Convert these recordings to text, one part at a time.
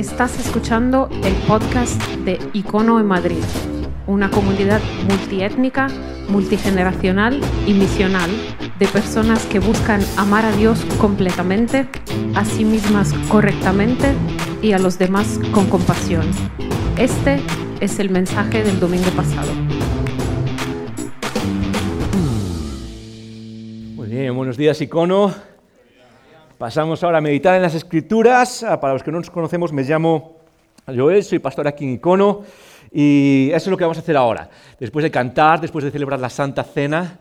Estás escuchando el podcast de Icono en Madrid, una comunidad multiétnica, multigeneracional y misional de personas que buscan amar a Dios completamente, a sí mismas correctamente y a los demás con compasión. Este es el mensaje del domingo pasado. Muy bien, buenos días Icono. Pasamos ahora a meditar en las escrituras. Ah, para los que no nos conocemos, me llamo Joel, soy pastor aquí en Icono y eso es lo que vamos a hacer ahora. Después de cantar, después de celebrar la Santa Cena,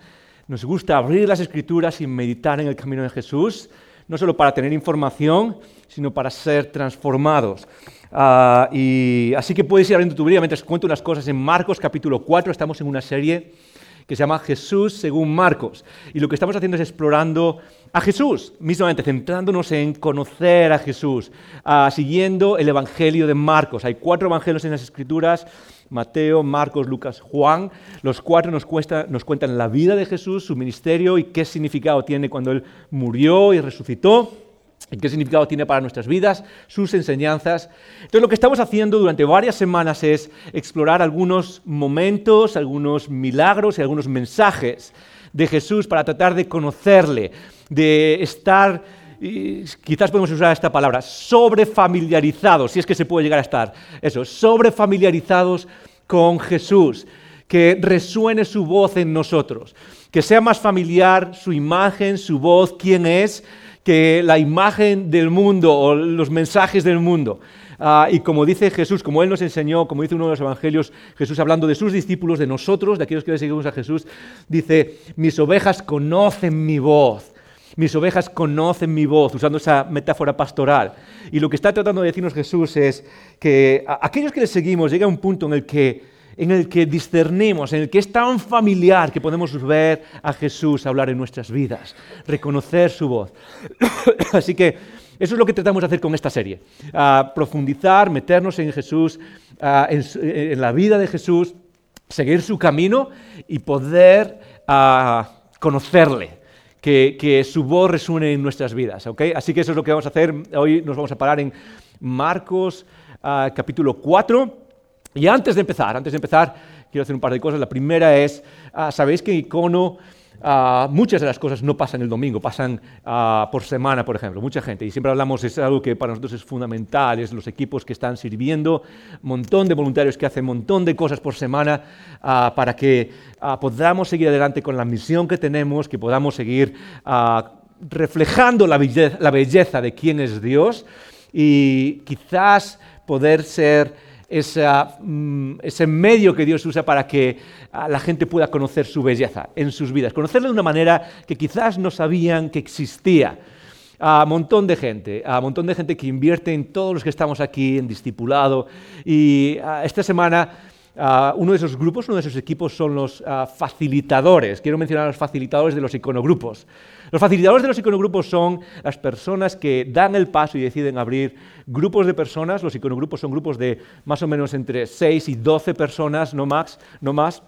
nos gusta abrir las escrituras y meditar en el camino de Jesús, no solo para tener información, sino para ser transformados. Ah, así que puedes ir abriendo tu Biblia mientras cuento unas cosas en Marcos capítulo 4. Estamos en una serie que se llama Jesús según Marcos. Y lo que estamos haciendo es explorando a Jesús, mismamente centrándonos en conocer a Jesús, uh, siguiendo el Evangelio de Marcos. Hay cuatro evangelios en las Escrituras, Mateo, Marcos, Lucas, Juan. Los cuatro nos, nos cuentan la vida de Jesús, su ministerio y qué significado tiene cuando Él murió y resucitó y qué significado tiene para nuestras vidas, sus enseñanzas. Entonces lo que estamos haciendo durante varias semanas es explorar algunos momentos, algunos milagros y algunos mensajes de Jesús para tratar de conocerle, de estar, quizás podemos usar esta palabra, sobrefamiliarizados, si es que se puede llegar a estar, eso, sobrefamiliarizados con Jesús, que resuene su voz en nosotros, que sea más familiar su imagen, su voz, quién es, que la imagen del mundo o los mensajes del mundo. Ah, y como dice Jesús, como Él nos enseñó, como dice uno de los evangelios, Jesús hablando de sus discípulos, de nosotros, de aquellos que seguimos a Jesús, dice, mis ovejas conocen mi voz. Mis ovejas conocen mi voz, usando esa metáfora pastoral. Y lo que está tratando de decirnos Jesús es que aquellos que le seguimos llega a un punto en el que en el que discernimos, en el que es tan familiar que podemos ver a Jesús hablar en nuestras vidas, reconocer su voz. Así que eso es lo que tratamos de hacer con esta serie, profundizar, meternos en Jesús, en, la vida de Jesús, seguir su camino y poder conocerle. Que, su voz resuene en nuestras vidas. Así que eso es lo que vamos a hacer. Hoy nos vamos a parar en Marcos capítulo 4. Y antes de empezar, antes de empezar, quiero hacer un par de cosas. La primera es, ah, sabéis que Icono ah, muchas de las cosas no pasan el domingo, pasan ah, por semana, por ejemplo. Mucha gente, y siempre hablamos, es algo que para nosotros es fundamental, es los equipos que están sirviendo, montón de voluntarios que hacen montón de cosas por semana para que podamos seguir adelante con la misión que tenemos, que podamos seguir reflejando la belleza de quién es Dios y quizás poder ser Mm, ese medio que Dios usa para que ah, la gente pueda conocer su belleza en sus vidas, conocerla de una manera que quizás no sabían que existía. A un montón de gente, a un montón de gente que invierte en todos los que estamos aquí, en discipulado. Y ah, esta semana ah, uno de esos grupos, uno de esos equipos son los facilitadores. Quiero mencionar a los facilitadores de los iconogrupos. Los facilitadores de los iconogrupos son las personas que dan el paso y deciden abrir grupos de personas. Los iconogrupos son grupos de más o menos entre 6 y 12 personas, no más, no más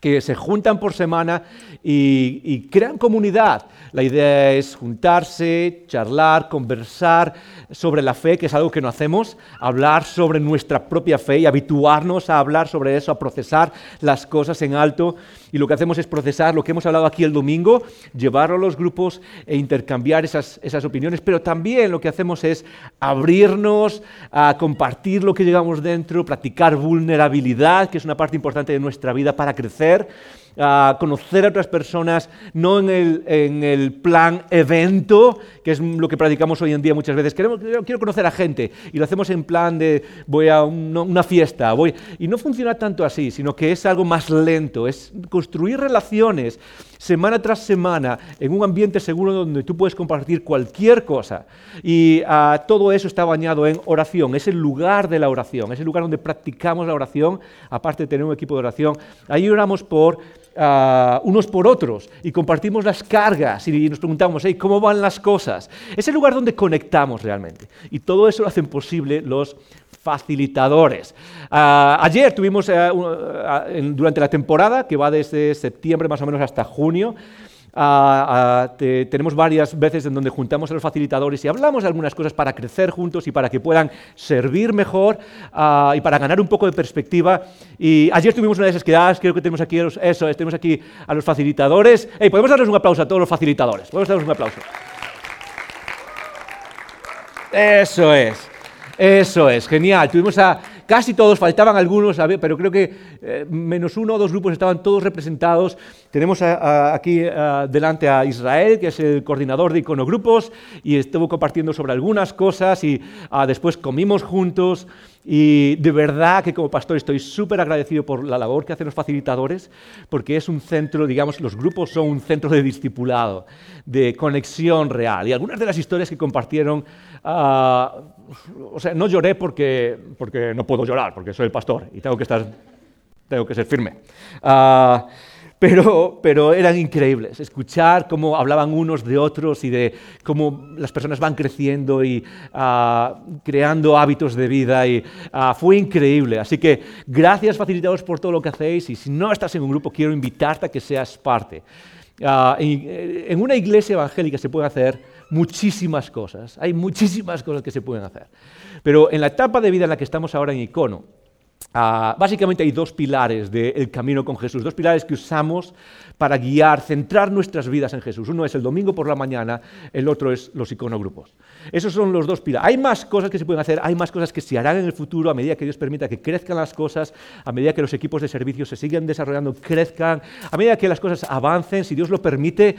que se juntan por semana y, crean comunidad. La idea es juntarse, charlar, conversar sobre la fe, que es algo que no hacemos, hablar sobre nuestra propia fe y habituarnos a hablar sobre eso, a procesar las cosas en alto. Y lo que hacemos es procesar lo que hemos hablado aquí el domingo, llevarlo a los grupos e intercambiar esas, esas opiniones, pero también lo que hacemos es abrirnos a compartir lo que llevamos dentro, practicar vulnerabilidad, que es una parte importante de nuestra vida para crecer a conocer a otras personas, no en el, plan evento, que es lo que practicamos hoy en día muchas veces. Queremos, quiero conocer a gente y lo hacemos en plan de voy a una fiesta, voy... Y no funciona tanto así, sino que es algo más lento, es construir relaciones semana tras semana en un ambiente seguro donde tú puedes compartir cualquier cosa. Y ah, todo eso está bañado en oración, es el lugar de la oración, es el lugar donde practicamos la oración, aparte de tener un equipo de oración. Ahí oramos por Ah, unos por otros y compartimos las cargas y nos preguntamos, ¿cómo van las cosas? Es el lugar donde conectamos realmente. Y todo eso lo hacen posible los facilitadores. Ah, ayer tuvimos, eh, ah, durante la temporada, que va desde septiembre más o menos hasta junio, Ah, tenemos varias veces en donde juntamos a los facilitadores y hablamos de algunas cosas para crecer juntos y para que puedan servir mejor ah, y para ganar un poco de perspectiva. Y ayer tuvimos una de esas quedadas, creo que tenemos aquí, eso, tenemos aquí a los facilitadores. ¿Podemos darles un aplauso a todos los facilitadores? ¿Podemos darles un aplauso? Eso es. Eso es, genial. Tuvimos a casi todos, faltaban algunos, pero creo que eh, menos uno o dos grupos estaban todos representados. Tenemos aquí delante a Israel, que es el coordinador de iconogrupos, y estuvo compartiendo sobre algunas cosas y ah, después comimos juntos. Y de verdad que como pastor estoy súper agradecido por la labor que hacen los facilitadores, porque es un centro, digamos, los grupos son un centro de discipulado, de conexión real. Y algunas de las historias que compartieron, ah, o sea, no lloré porque, porque no puedo llorar, porque soy el pastor y tengo que, estar, tengo que ser firme. Ah, pero, pero, eran increíbles. Escuchar cómo hablaban unos de otros y de cómo las personas van creciendo y ah, creando hábitos de vida. Y, ah, fue increíble. Así que gracias facilitadores por todo lo que hacéis y si no estás en un grupo quiero invitarte a que seas parte. Eh, en una iglesia evangélica se pueden hacer muchísimas cosas. Hay muchísimas cosas que se pueden hacer. Pero en la etapa de vida en la que estamos ahora en Icono, Ah, básicamente hay dos pilares del camino con Jesús, dos pilares que usamos para guiar, centrar nuestras vidas en Jesús. Uno es el domingo por la mañana, el otro es los iconogrupos. Esos son los dos pilares. Hay más cosas que se pueden hacer, hay más cosas que se harán en el futuro a medida que Dios permita que crezcan las cosas, a medida que los equipos de servicio se sigan desarrollando, crezcan, a medida que las cosas avancen, si Dios lo permite,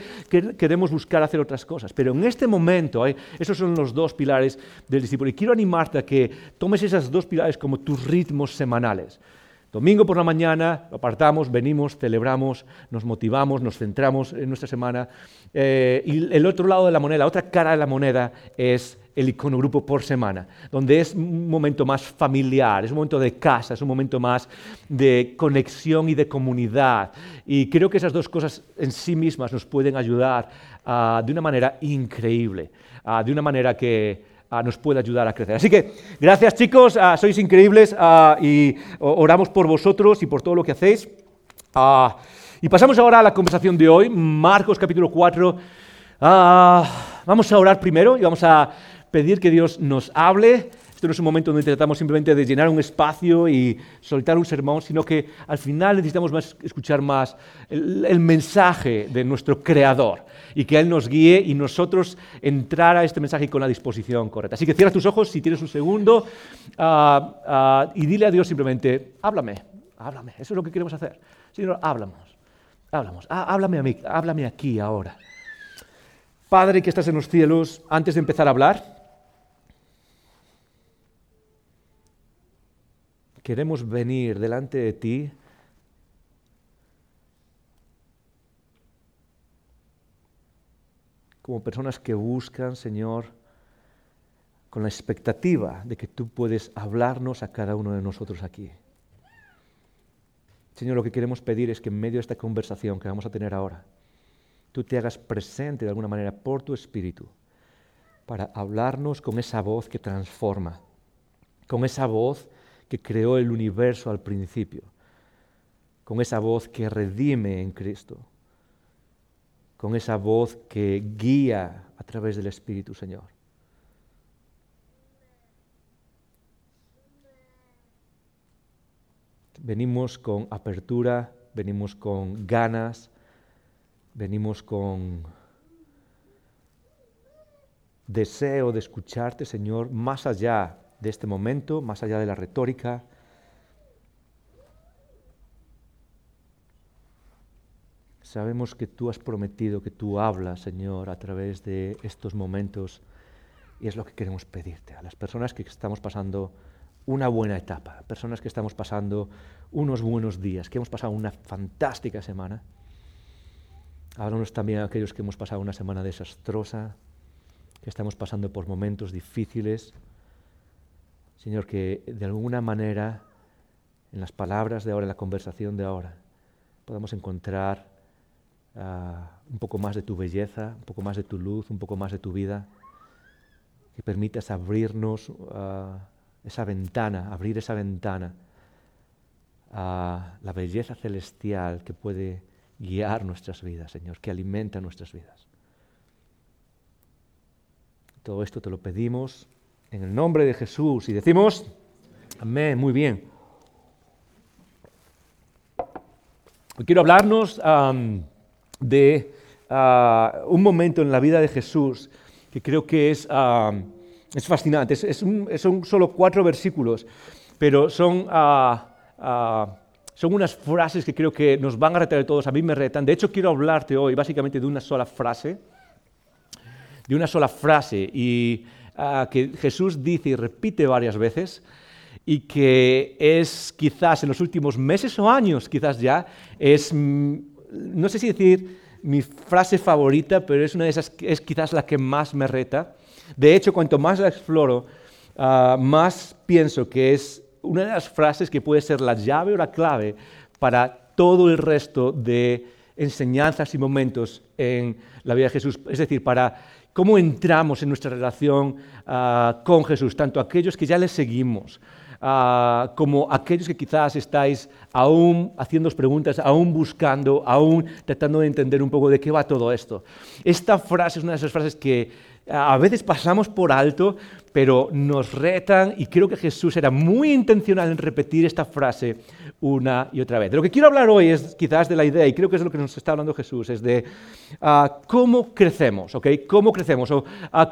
queremos buscar hacer otras cosas. Pero en este momento, esos son los dos pilares del discípulo. Y quiero animarte a que tomes esos dos pilares como tus ritmos semanales Domingo por la mañana lo apartamos, venimos, celebramos, nos motivamos, nos centramos en nuestra semana. Eh, y el otro lado de la moneda, la otra cara de la moneda es el iconogrupo por semana, donde es un momento más familiar, es un momento de casa, es un momento más de conexión y de comunidad. Y creo que esas dos cosas en sí mismas nos pueden ayudar ah, de una manera increíble, ah, de una manera que nos puede ayudar a crecer. Así que gracias chicos, ah, sois increíbles ah, y oramos por vosotros y por todo lo que hacéis. y pasamos ahora a la conversación de hoy, Marcos capítulo 4. vamos a orar primero y vamos a pedir que Dios nos hable no es un momento donde tratamos simplemente de llenar un espacio y soltar un sermón, sino que al final necesitamos más, escuchar más el, mensaje de nuestro Creador y que Él nos guíe y nosotros entrar a este mensaje con la disposición correcta. Así que cierra tus ojos si tienes un segundo ah, ah, y dile a Dios simplemente, háblame, háblame. Eso es lo que queremos hacer. Señor, háblamos, háblamos, ah, háblame a mí, háblame aquí ahora. Padre que estás en los cielos, antes de empezar a hablar, queremos venir delante de ti como personas que buscan, Señor, con la expectativa de que tú puedes hablarnos a cada uno de nosotros aquí. Señor, lo que queremos pedir es que en medio de esta conversación que vamos a tener ahora, tú te hagas presente de alguna manera por tu espíritu para hablarnos con esa voz que transforma, con esa voz que creó el universo al principio, con esa voz que redime en Cristo, con esa voz que guía a través del Espíritu, Señor. Venimos con apertura, venimos con ganas, venimos con deseo de escucharte, Señor, más allá de este momento, más allá de la retórica. Sabemos que tú has prometido que tú hablas, Señor, a través de estos momentos y es lo que queremos pedirte a las personas que estamos pasando una buena etapa, personas que estamos pasando unos buenos días, que hemos pasado una fantástica semana. Háblanos también a aquellos que hemos pasado una semana desastrosa, que estamos pasando por momentos difíciles. Señor, que de alguna manera en las palabras de ahora, en la conversación de ahora, podamos encontrar ah, un poco más de tu belleza, un poco más de tu luz, un poco más de tu vida, que permitas abrirnos ah, esa ventana, abrir esa ventana a la belleza celestial que puede guiar nuestras vidas, Señor, que alimenta nuestras vidas. Todo esto te lo pedimos en el nombre de Jesús y decimos, amén, muy bien. Hoy quiero hablarnos de ah, un momento en la vida de Jesús que creo que es, es fascinante. Es, son solo cuatro versículos, pero son, ah, son unas frases que creo que nos van a retar a todos. A mí me retan. De hecho, quiero hablarte hoy básicamente de una sola frase. De una sola frase y que Jesús dice y repite varias veces y que es quizás en los últimos meses o años, quizás ya, es, mm, no sé si decir mi frase favorita, pero es una de esas, es quizás la que más me reta. De hecho, cuanto más la exploro, ah, más pienso que es una de las frases que puede ser la llave o la clave para todo el resto de enseñanzas y momentos en la vida de Jesús. Es decir, para cómo entramos en nuestra relación ah, con Jesús, tanto aquellos que ya le seguimos, Ah, como aquellos que quizás estáis aún haciendo preguntas, aún buscando, aún tratando de entender un poco de qué va todo esto. Esta frase es una de esas frases que ah, a veces pasamos por alto, pero nos retan y creo que Jesús era muy intencional en repetir esta frase una y otra vez. De lo que quiero hablar hoy es quizás de la idea, y creo que es de lo que nos está hablando Jesús, es de ah, cómo crecemos, ¿ok? ¿Cómo crecemos? O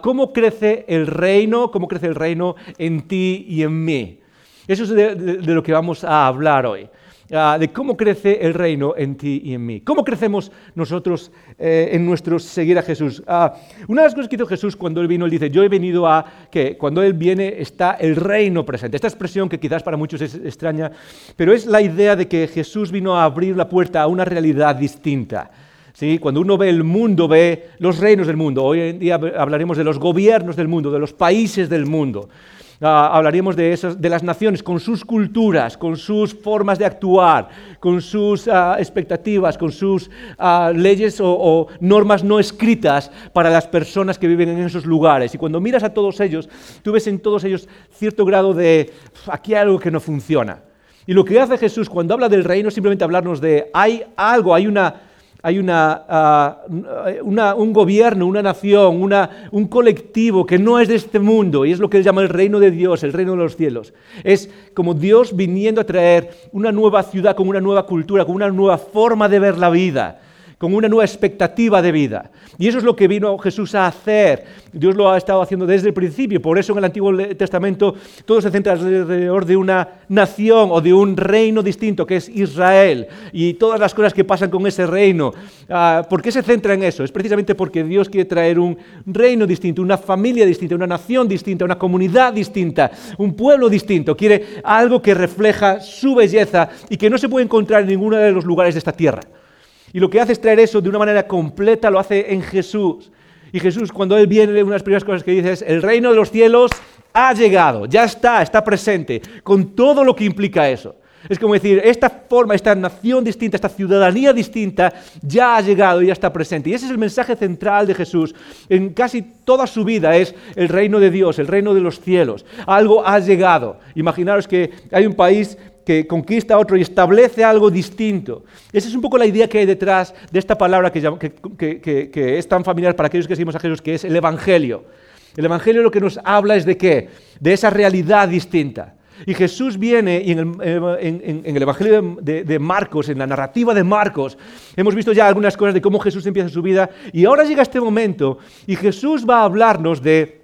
cómo crece el reino, cómo crece el reino en ti y en mí. Eso es de, lo que vamos a hablar hoy. Ah, de cómo crece el reino en ti y en mí. ¿Cómo crecemos nosotros eh, en nuestro seguir a Jesús? Ah, una de las cosas que hizo Jesús cuando Él vino, Él dice, yo he venido a que cuando Él viene está el reino presente. Esta expresión que quizás para muchos es extraña, pero es la idea de que Jesús vino a abrir la puerta a una realidad distinta. ¿Sí? Cuando uno ve el mundo, ve los reinos del mundo. Hoy en día hablaremos de los gobiernos del mundo, de los países del mundo. Ah, hablaríamos de, de las naciones con sus culturas, con sus formas de actuar, con sus ah, expectativas, con sus ah, leyes o, normas no escritas para las personas que viven en esos lugares. Y cuando miras a todos ellos, tú ves en todos ellos cierto grado de aquí hay algo que no funciona. Y lo que hace Jesús cuando habla del reino es simplemente hablarnos de hay algo, hay una hay ah, una, un gobierno, una nación, un colectivo que no es de este mundo y es lo que él llama el reino de Dios, el reino de los cielos. Es como Dios viniendo a traer una nueva ciudad con una nueva cultura, con una nueva forma de ver la vida con una nueva expectativa de vida. Y eso es lo que vino Jesús a hacer. Dios lo ha estado haciendo desde el principio. Por eso en el Antiguo Testamento todo se centra alrededor de una nación o de un reino distinto, que es Israel. Y todas las cosas que pasan con ese reino. Ah, ¿Por qué se centra en eso? Es precisamente porque Dios quiere traer un reino distinto, una familia distinta, una nación distinta, una comunidad distinta, un pueblo distinto. Quiere algo que refleja su belleza y que no se puede encontrar en ninguno de los lugares de esta tierra. Y lo que hace es traer eso de una manera completa, lo hace en Jesús. Y Jesús, cuando Él viene, una de las primeras cosas que dice es, el reino de los cielos ha llegado, ya está, está presente, con todo lo que implica eso. Es como decir, esta forma, esta nación distinta, esta ciudadanía distinta, ya ha llegado ya está presente. Y ese es el mensaje central de Jesús. En casi toda su vida es el reino de Dios, el reino de los cielos. Algo ha llegado. Imaginaros que hay un país que conquista a otro y establece algo distinto. Esa es un poco la idea que hay detrás de esta palabra que, es tan familiar para aquellos que seguimos a Jesús, que es el Evangelio. El Evangelio lo que nos habla es de qué? De esa realidad distinta. Y Jesús viene y en el, Evangelio de, de, Marcos, en la narrativa de Marcos, hemos visto ya algunas cosas de cómo Jesús empieza su vida. Y ahora llega este momento y Jesús va a hablarnos de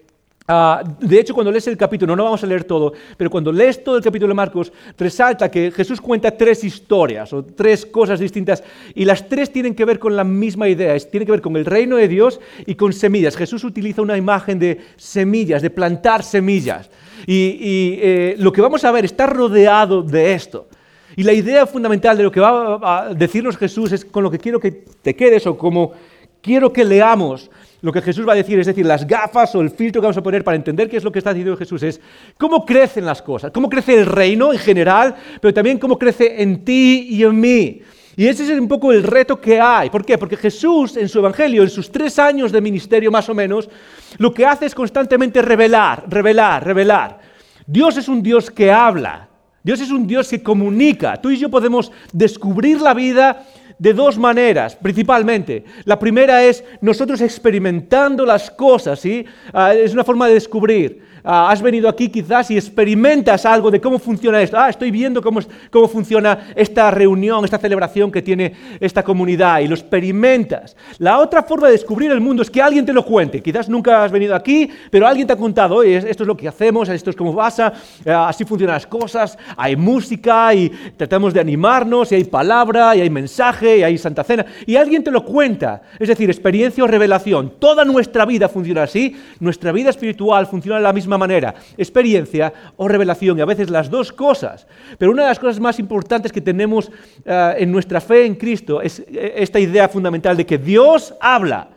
Ah, de hecho, cuando lees el capítulo, no vamos a leer todo, pero cuando lees todo el capítulo de Marcos, resalta que Jesús cuenta tres historias o tres cosas distintas y las tres tienen que ver con la misma idea, tienen que ver con el reino de Dios y con semillas. Jesús utiliza una imagen de semillas, de plantar semillas. Y, eh, lo que vamos a ver está rodeado de esto. Y la idea fundamental de lo que va a decirnos Jesús es con lo que quiero que te quedes o como quiero que leamos lo que Jesús va a decir, es decir, las gafas o el filtro que vamos a poner para entender qué es lo que está diciendo Jesús es cómo crecen las cosas, cómo crece el reino en general, pero también cómo crece en ti y en mí. Y ese es un poco el reto que hay. ¿Por qué? Porque Jesús en su Evangelio, en sus tres años de ministerio más o menos, lo que hace es constantemente revelar, revelar, revelar. Dios es un Dios que habla. Dios es un Dios que comunica. Tú y yo podemos descubrir la vida de dos maneras, principalmente. La primera es nosotros experimentando las cosas, ¿sí? Ah, es una forma de descubrir. Ah, has venido aquí quizás y experimentas algo de cómo funciona esto. Ah, estoy viendo cómo, cómo funciona esta reunión, esta celebración que tiene esta comunidad y lo experimentas. La otra forma de descubrir el mundo es que alguien te lo cuente. Quizás nunca has venido aquí, pero alguien te ha contado, oye, esto es lo que hacemos, esto es cómo pasa, eh, así funcionan las cosas, hay música y tratamos de animarnos y hay palabra y hay mensaje y hay santa cena y alguien te lo cuenta. Es decir, experiencia o revelación. Toda nuestra vida funciona así, nuestra vida espiritual funciona la misma manera, experiencia o revelación, y a veces las dos cosas. Pero una de las cosas más importantes que tenemos eh, en nuestra fe en Cristo es eh, esta idea fundamental de que Dios habla.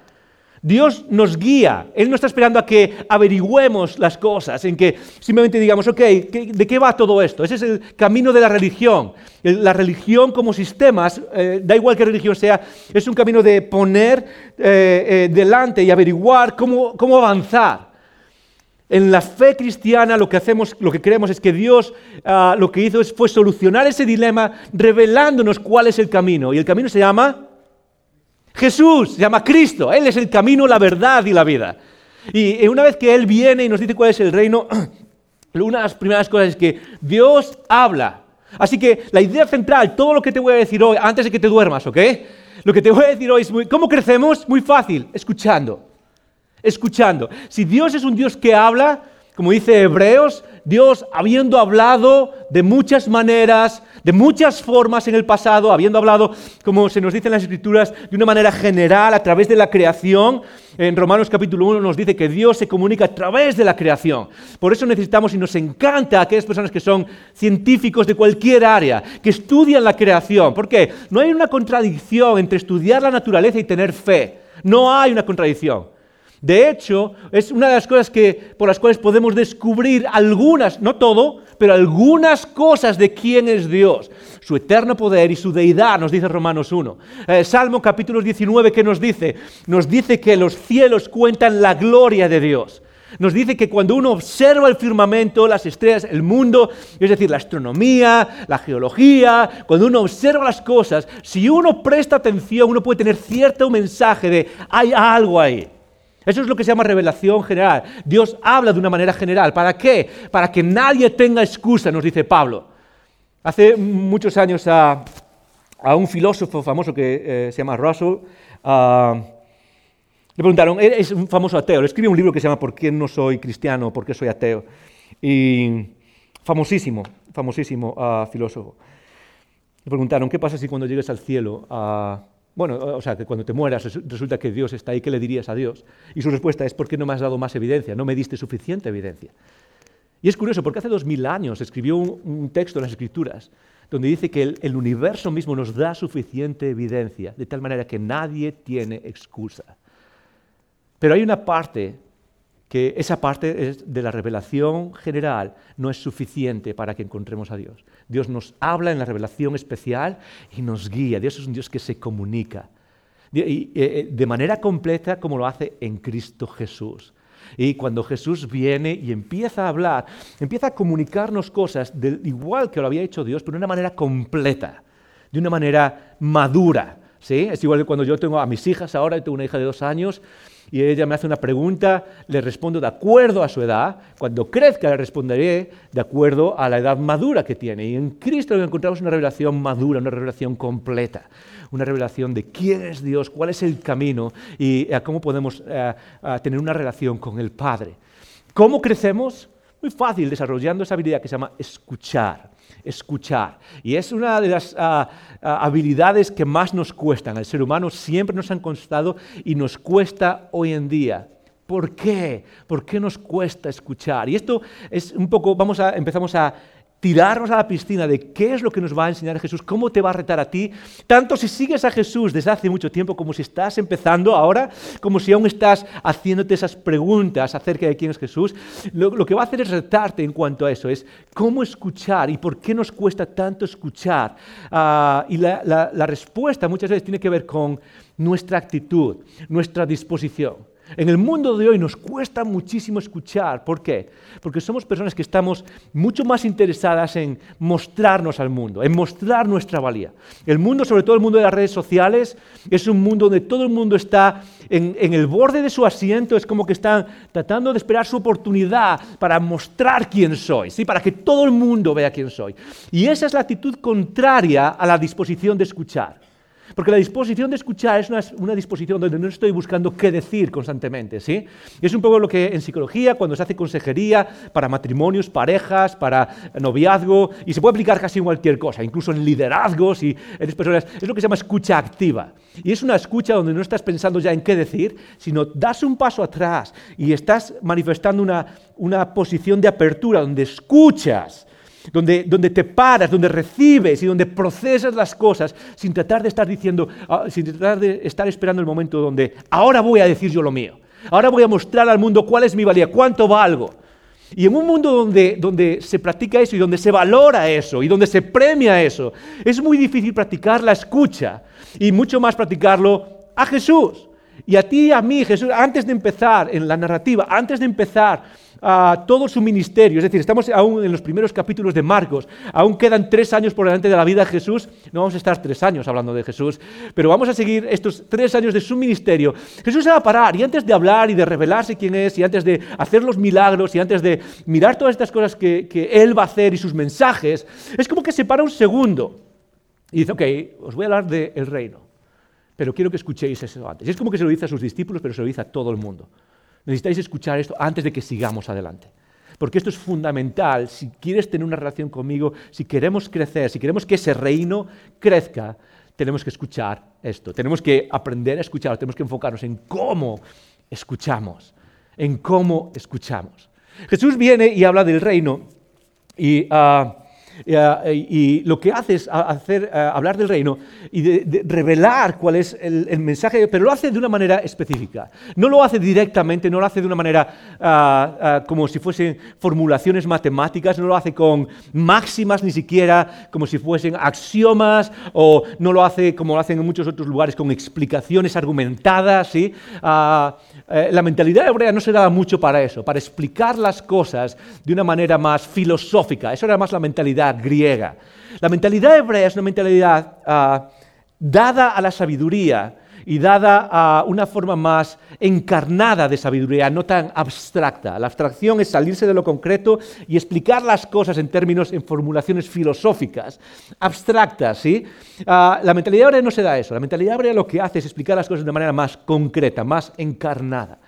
Dios nos guía, Él no está esperando a que averigüemos las cosas, en que simplemente digamos, ok, ¿de qué va todo esto? Ese es el camino de la religión. La religión como sistemas, eh, da igual qué religión sea, es un camino de poner delante y averiguar cómo, cómo avanzar. En la fe cristiana lo que hacemos, lo que creemos es que Dios ah, lo que hizo fue solucionar ese dilema revelándonos cuál es el camino. Y el camino se llama Jesús, se llama Cristo. Él es el camino, la verdad y la vida. Y una vez que Él viene y nos dice cuál es el reino, una de las primeras cosas es que Dios habla. Así que la idea central, todo lo que te voy a decir hoy, antes de que te duermas, ¿ok? Lo que te voy a decir hoy es, ¿cómo crecemos? Muy fácil, escuchando escuchando. Si Dios es un Dios que habla, como dice Hebreos, Dios habiendo hablado de muchas maneras, de muchas formas en el pasado, habiendo hablado, como se nos dice en las Escrituras, de una manera general a través de la creación. En Romanos capítulo 1 nos dice que Dios se comunica a través de la creación. Por eso necesitamos y nos encanta a aquellas personas que son científicos de cualquier área, que estudian la creación. ¿Por qué? No hay una contradicción entre estudiar la naturaleza y tener fe. No hay una contradicción. De hecho, es una de las cosas que, por las cuales podemos descubrir algunas, no todo, pero algunas cosas de quién es Dios, su eterno poder y su deidad, nos dice Romanos 1. Eh, Salmo capítulo 19, ¿qué nos dice? Nos dice que los cielos cuentan la gloria de Dios. Nos dice que cuando uno observa el firmamento, las estrellas, el mundo, es decir, la astronomía, la geología, cuando uno observa las cosas, si uno presta atención, uno puede tener cierto mensaje de hay algo ahí. Eso es lo que se llama revelación general. Dios habla de una manera general. ¿Para qué? Para que nadie tenga excusa, nos dice Pablo. Hace muchos años a, un filósofo famoso que eh, se llama Russell, ah, le preguntaron, es un famoso ateo, le escribe un libro que se llama ¿Por qué no soy cristiano? ¿Por qué soy ateo? Y famosísimo, famosísimo ah, filósofo. Le preguntaron, ¿qué pasa si cuando llegues al cielo ah, bueno, o sea, que cuando te mueras resulta que Dios está ahí, ¿qué le dirías a Dios? Y su respuesta es, ¿por qué no me has dado más evidencia? No me diste suficiente evidencia. Y es curioso, porque hace dos mil años escribió un, texto en las Escrituras donde dice que el, universo mismo nos da suficiente evidencia, de tal manera que nadie tiene excusa. Pero hay una parte que esa parte de la revelación general no es suficiente para que encontremos a Dios. Dios nos habla en la revelación especial y nos guía. Dios es un Dios que se comunica eh, eh, de manera completa como lo hace en Cristo Jesús. Y cuando Jesús viene y empieza a hablar, empieza a comunicarnos cosas igual que lo había hecho Dios, pero de una manera completa, de una manera madura. ¿sí? Es igual que cuando yo tengo a mis hijas ahora, yo tengo una hija de dos años, y ella me hace una pregunta, le respondo de acuerdo a su edad, cuando crezca le responderé de acuerdo a la edad madura que tiene. Y en Cristo encontramos una revelación madura, una revelación completa, una revelación de quién es Dios, cuál es el camino y eh, cómo podemos eh, tener una relación con el Padre. ¿Cómo crecemos? Muy fácil, desarrollando esa habilidad que se llama escuchar escuchar. Y es una de las ah, ah, habilidades que más nos cuestan. Al ser humano siempre nos han costado y nos cuesta hoy en día. ¿Por qué? ¿Por qué nos cuesta escuchar? Y esto es un poco, vamos a, empezamos a tirarnos a la piscina de qué es lo que nos va a enseñar Jesús, cómo te va a retar a ti, tanto si sigues a Jesús desde hace mucho tiempo como si estás empezando ahora, como si aún estás haciéndote esas preguntas acerca de quién es Jesús, lo, que va a hacer es retarte en cuanto a eso, es cómo escuchar y por qué nos cuesta tanto escuchar. Ah, y la respuesta muchas veces tiene que ver con nuestra actitud, nuestra disposición. En el mundo de hoy nos cuesta muchísimo escuchar. ¿Por qué? Porque somos personas que estamos mucho más interesadas en mostrarnos al mundo, en mostrar nuestra valía. El mundo, sobre todo el mundo de las redes sociales, es un mundo donde todo el mundo está en, el borde de su asiento, es como que están tratando de esperar su oportunidad para mostrar quién soy, ¿sí? para que todo el mundo vea quién soy. Y esa es la actitud contraria a la disposición de escuchar. Porque la disposición de escuchar es una, disposición donde no estoy buscando qué decir constantemente. ¿sí? Es un poco lo que en psicología, cuando se hace consejería para matrimonios, parejas, para noviazgo, y se puede aplicar casi en cualquier cosa, incluso en liderazgos y en personas, es lo que se llama escucha activa. Y es una escucha donde no estás pensando ya en qué decir, sino das un paso atrás y estás manifestando una, una posición de apertura donde escuchas donde, te paras, donde recibes y donde procesas las cosas sin tratar de estar diciendo, ah, sin tratar de estar esperando el momento donde ahora voy a decir yo lo mío, ahora voy a mostrar al mundo cuál es mi valía, cuánto valgo. Y en un mundo donde, donde se practica eso y donde se valora eso y donde se premia eso, es muy difícil practicar la escucha y mucho más practicarlo a Jesús. Y a ti y a mí, Jesús, antes de empezar en la narrativa, antes de empezar a todo su ministerio. Es decir, estamos aún en los primeros capítulos de Marcos. Aún quedan tres años por delante de la vida de Jesús. No vamos a estar tres años hablando de Jesús, pero vamos a seguir estos tres años de su ministerio. Jesús se va a parar y antes de hablar y de revelarse quién es y antes de hacer los milagros y antes de mirar todas estas cosas que, Él va a hacer y sus mensajes, es como que se para un segundo y dice, ok, os voy a hablar del reino, pero quiero que escuchéis eso antes. Es como que se lo dice a sus discípulos, pero se lo dice a todo el mundo. Necesitáis escuchar esto antes de que sigamos adelante. Porque esto es fundamental. Si quieres tener una relación conmigo, si queremos crecer, si queremos que ese reino crezca, tenemos que escuchar esto. Tenemos que aprender a escuchar, tenemos que enfocarnos en cómo escuchamos, en cómo escuchamos. Jesús viene y habla del reino y eh, y lo que hace es hacer, eh, hablar del reino y de, revelar cuál es el, mensaje, pero lo hace de una manera específica. No lo hace directamente, no lo hace de una manera ah, ah, como si fuesen formulaciones matemáticas, no lo hace con máximas ni siquiera como si fuesen axiomas, o no lo hace como lo hacen en muchos otros lugares con explicaciones argumentadas. ¿sí? Eh, la mentalidad hebrea no se daba mucho para eso, para explicar las cosas de una manera más filosófica. Eso era más la mentalidad griega. La mentalidad hebrea es una mentalidad ah, dada a la sabiduría y dada a una forma más encarnada de sabiduría, no tan abstracta. La abstracción es salirse de lo concreto y explicar las cosas en términos, en formulaciones filosóficas, abstractas, ¿sí? Ah, la mentalidad hebrea no se da eso. La mentalidad hebrea lo que hace es explicar las cosas de manera más concreta, más encarnada.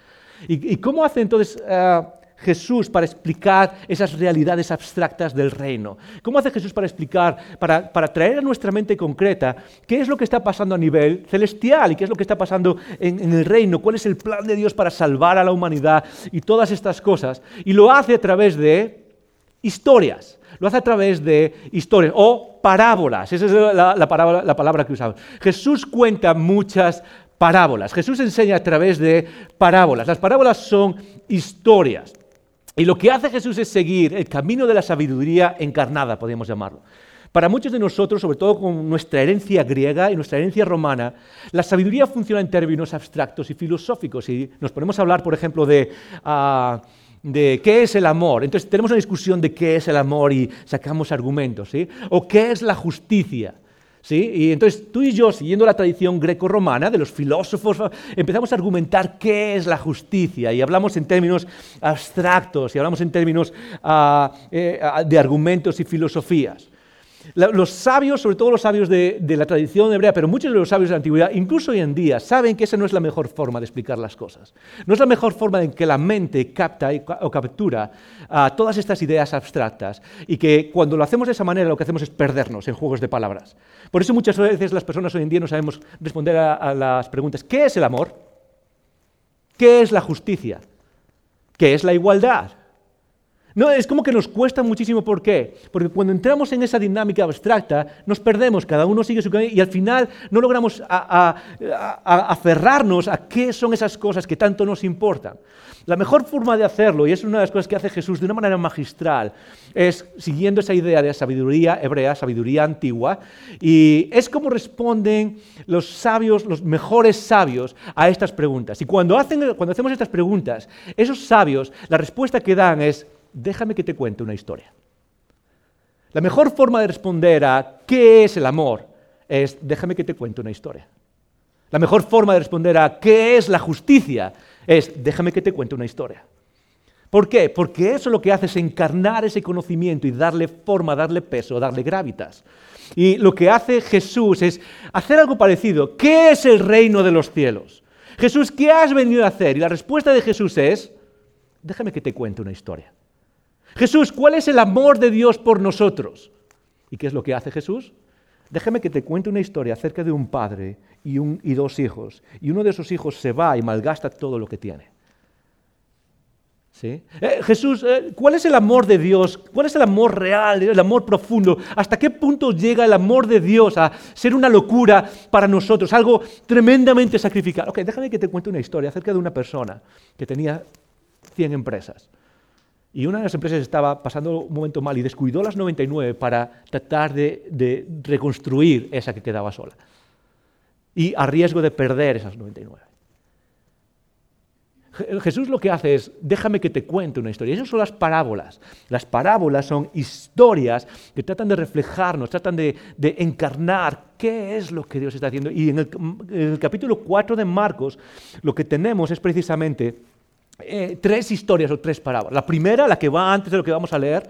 ¿Y, cómo hace entonces... Ah, Jesús para explicar esas realidades abstractas del reino? ¿Cómo hace Jesús para explicar, para, traer a nuestra mente concreta qué es lo que está pasando a nivel celestial y qué es lo que está pasando en, en, el reino? ¿Cuál es el plan de Dios para salvar a la humanidad y todas estas cosas? Y lo hace a través de historias. Lo hace a través de historias o parábolas. Esa es la, la, palabra que usamos. Jesús cuenta muchas parábolas. Jesús enseña a través de parábolas. Las parábolas son historias. Y lo que hace Jesús es seguir el camino de la sabiduría encarnada, podríamos llamarlo. Para muchos de nosotros, sobre todo con nuestra herencia griega y nuestra herencia romana, la sabiduría funciona en términos abstractos y filosóficos. Y nos ponemos a hablar, por ejemplo, de, ah, qué es el amor. Entonces tenemos una discusión de qué es el amor y sacamos argumentos. ¿sí? O qué es la justicia. ¿Sí? Y entonces tú y yo, siguiendo la tradición greco-romana de los filósofos, empezamos a argumentar qué es la justicia y hablamos en términos abstractos y hablamos en términos ah, de argumentos y filosofías. Los sabios, sobre todo los sabios de, la tradición hebrea, pero muchos de los sabios de la antigüedad, incluso hoy en día, saben que esa no es la mejor forma de explicar las cosas. No es la mejor forma en que la mente capta o captura todas estas ideas abstractas y que cuando lo hacemos de esa manera lo que hacemos es perdernos en juegos de palabras. Por eso muchas veces las personas hoy en día no sabemos responder a las preguntas, ¿qué es el amor? ¿Qué es la justicia? ¿Qué es la igualdad? No, es como que nos cuesta muchísimo. ¿Por qué? Porque cuando entramos en esa dinámica abstracta, nos perdemos, cada uno sigue su camino y al final no logramos aferrarnos a qué son esas cosas que tanto nos importan. La mejor forma de hacerlo, y es una de las cosas que hace Jesús de una manera magistral, es siguiendo esa idea de sabiduría hebrea, sabiduría antigua, y es como responden los sabios, los mejores sabios, a estas preguntas. Y cuando, hacen, cuando hacemos estas preguntas, esos sabios, la respuesta que dan es, déjame que te cuente una historia. La mejor forma de responder a qué es el amor es, déjame que te cuente una historia. La mejor forma de responder a qué es la justicia es, déjame que te cuente una historia. ¿Por qué? Porque eso lo que hace es encarnar ese conocimiento y darle forma, darle peso, darle gravitas. Y lo que hace Jesús es hacer algo parecido. ¿Qué es el reino de los cielos? Jesús, ¿qué has venido a hacer? Y la respuesta de Jesús es, déjame que te cuente una historia. Jesús, ¿cuál es el amor de Dios por nosotros? ¿Y qué es lo que hace Jesús? Déjame que te cuente una historia acerca de un padre y, dos hijos. Y uno de esos hijos se va y malgasta todo lo que tiene. ¿Sí? Eh, Jesús, eh, ¿cuál es el amor de Dios? ¿Cuál es el amor real, el amor profundo? ¿Hasta qué punto llega el amor de Dios a ser una locura para nosotros, algo tremendamente sacrificado? Ok, déjame que te cuente una historia acerca de una persona que tenía 100 empresas. Y una de las empresas estaba pasando un momento mal y descuidó las 99 para tratar de, reconstruir esa que quedaba sola. Y a riesgo de perder esas 99. Jesús lo que hace es, déjame que te cuente una historia. Esas son las parábolas. Las parábolas son historias que tratan de reflejarnos, tratan de, encarnar qué es lo que Dios está haciendo. Y en el, en el capítulo 4 de Marcos lo que tenemos es precisamente eh, tres historias o tres parábolas. La primera, la que va antes de lo que vamos a leer,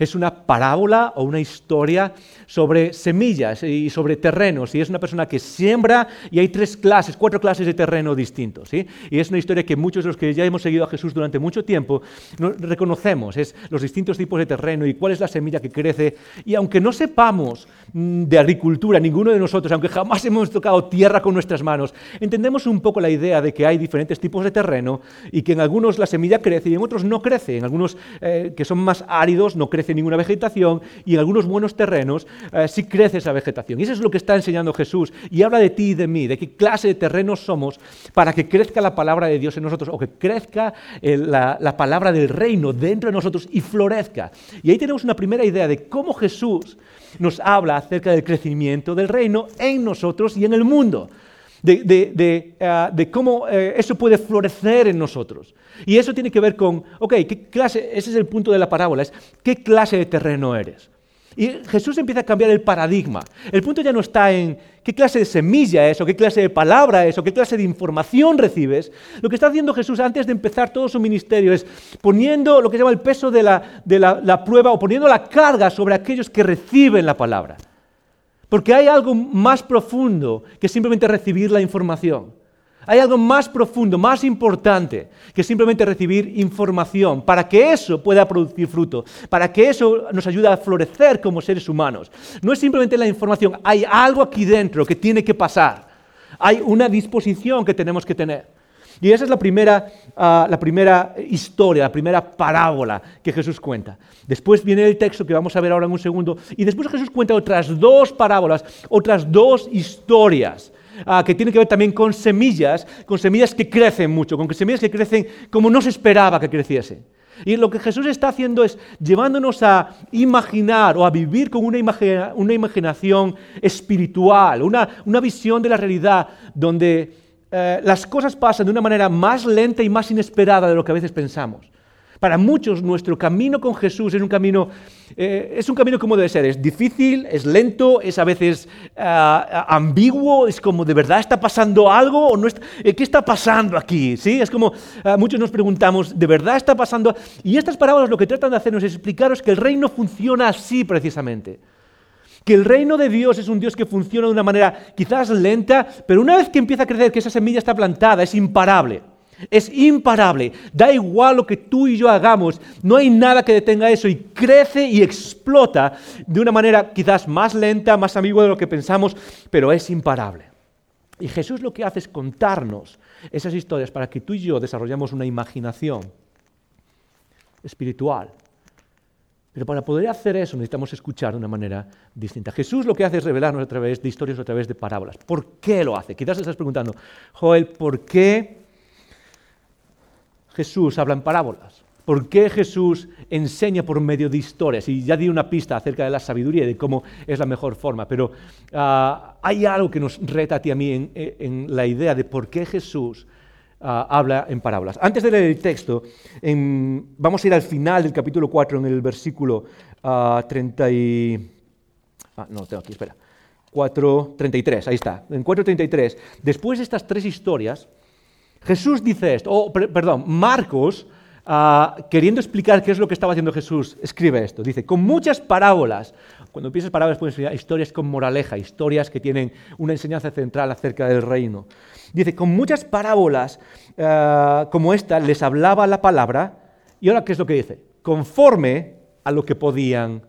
es una parábola o una historia sobre semillas y sobre terrenos. Y es una persona que siembra y hay tres clases, cuatro clases de terreno distintos. Y es una historia que muchos de los que ya hemos seguido a Jesús durante mucho tiempo reconocemos. Es los distintos tipos de terreno y cuál es la semilla que crece. Y aunque no sepamos mm, de agricultura, ninguno de nosotros, aunque jamás hemos tocado tierra con nuestras manos, entendemos un poco la idea de que hay diferentes tipos de terreno y que en algunos la semilla crece y en otros no crece. En algunos eh, que son más áridos no crece ninguna vegetación y en algunos buenos terrenos eh, sí crece esa vegetación. Y eso es lo que está enseñando Jesús. Y habla de ti y de mí, de qué clase de terrenos somos para que crezca la palabra de Dios en nosotros o que crezca eh, la palabra del reino dentro de nosotros y florezca. Y ahí tenemos una primera idea de cómo Jesús nos habla acerca del crecimiento del reino en nosotros y en el mundo de, eh, cómo eh, eso puede florecer en nosotros. Y eso tiene que ver con, ok, ¿qué clase? Ese es el punto de la parábola, es qué clase de terreno eres. Y Jesús empieza a cambiar el paradigma. El punto ya no está en qué clase de semilla es, o qué clase de palabra es, o qué clase de información recibes. Lo que está haciendo Jesús antes de empezar todo su ministerio es poniendo lo que se llama el peso de la prueba o poniendo la carga sobre aquellos que reciben la palabra. Porque hay algo más profundo que simplemente recibir la información. Hay algo más profundo, más importante que simplemente recibir información para que eso pueda producir fruto, para que eso nos ayude a florecer como seres humanos. No es simplemente la información, hay algo aquí dentro que tiene que pasar. Hay una disposición que tenemos que tener. Y esa es la primera, ah, la primera historia, la primera parábola que Jesús cuenta. Después viene el texto que vamos a ver ahora en un segundo. Y después Jesús cuenta otras dos parábolas, otras dos historias. Ah, que tienen que ver también con semillas, con semillas que crecen mucho, con semillas que crecen como no se esperaba que creciesen. Y lo que Jesús está haciendo es llevándonos a imaginar o a vivir con una, una imaginación espiritual, una, una visión de la realidad donde eh, las cosas pasan de una manera más lenta y más inesperada de lo que a veces pensamos. Para muchos nuestro camino con Jesús es un camino, eh, es un camino como debe ser. Es difícil, es lento, es a veces eh, ambiguo, es como de verdad está pasando algo o no ¿Qué está pasando aquí? ¿Sí? Es como muchos nos preguntamos, ¿de verdad está pasando? Y estas parábolas lo que tratan de hacernos es explicaros que el reino funciona así precisamente que el reino de Dios es un Dios que funciona de una manera quizás lenta, pero una vez que empieza a crecer, que esa semilla está plantada, es imparable. Es imparable. Da igual lo que tú y yo hagamos, no hay nada que detenga eso y crece y explota de una manera quizás más lenta, más ambigua de lo que pensamos, pero es imparable. Y Jesús lo que hace es contarnos esas historias para que tú y yo desarrollemos una imaginación espiritual Pero para poder hacer eso necesitamos escuchar de una manera distinta. Jesús lo que hace es revelarnos a través de historias, a través de parábolas. ¿Por qué lo hace? Quizás estás preguntando, Joel, ¿por qué Jesús habla en parábolas? ¿Por qué Jesús enseña por medio de historias? Y ya di una pista acerca de la sabiduría y de cómo es la mejor forma, pero ah, hay algo que nos reta a ti a mí en, la idea de por qué Jesús habla en parábolas. Antes de leer el texto, vamos a ir al final del capítulo 4, en el versículo 30 ah, y... Ah, no, tengo aquí, espera. 4.33, ahí está. En 4.33, después de estas tres historias, Jesús dice esto, oh, perdón, Marcos Ah, queriendo explicar qué es lo que estaba haciendo Jesús, escribe esto. Dice, con muchas parábolas, cuando piensas parábolas puedes decir historias con moraleja, historias que tienen una enseñanza central acerca del reino. Dice, con muchas parábolas ah, como esta les hablaba la palabra, y ahora qué es lo que dice, conforme a lo que podían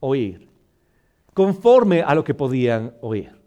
oír. Conforme a lo que podían oír.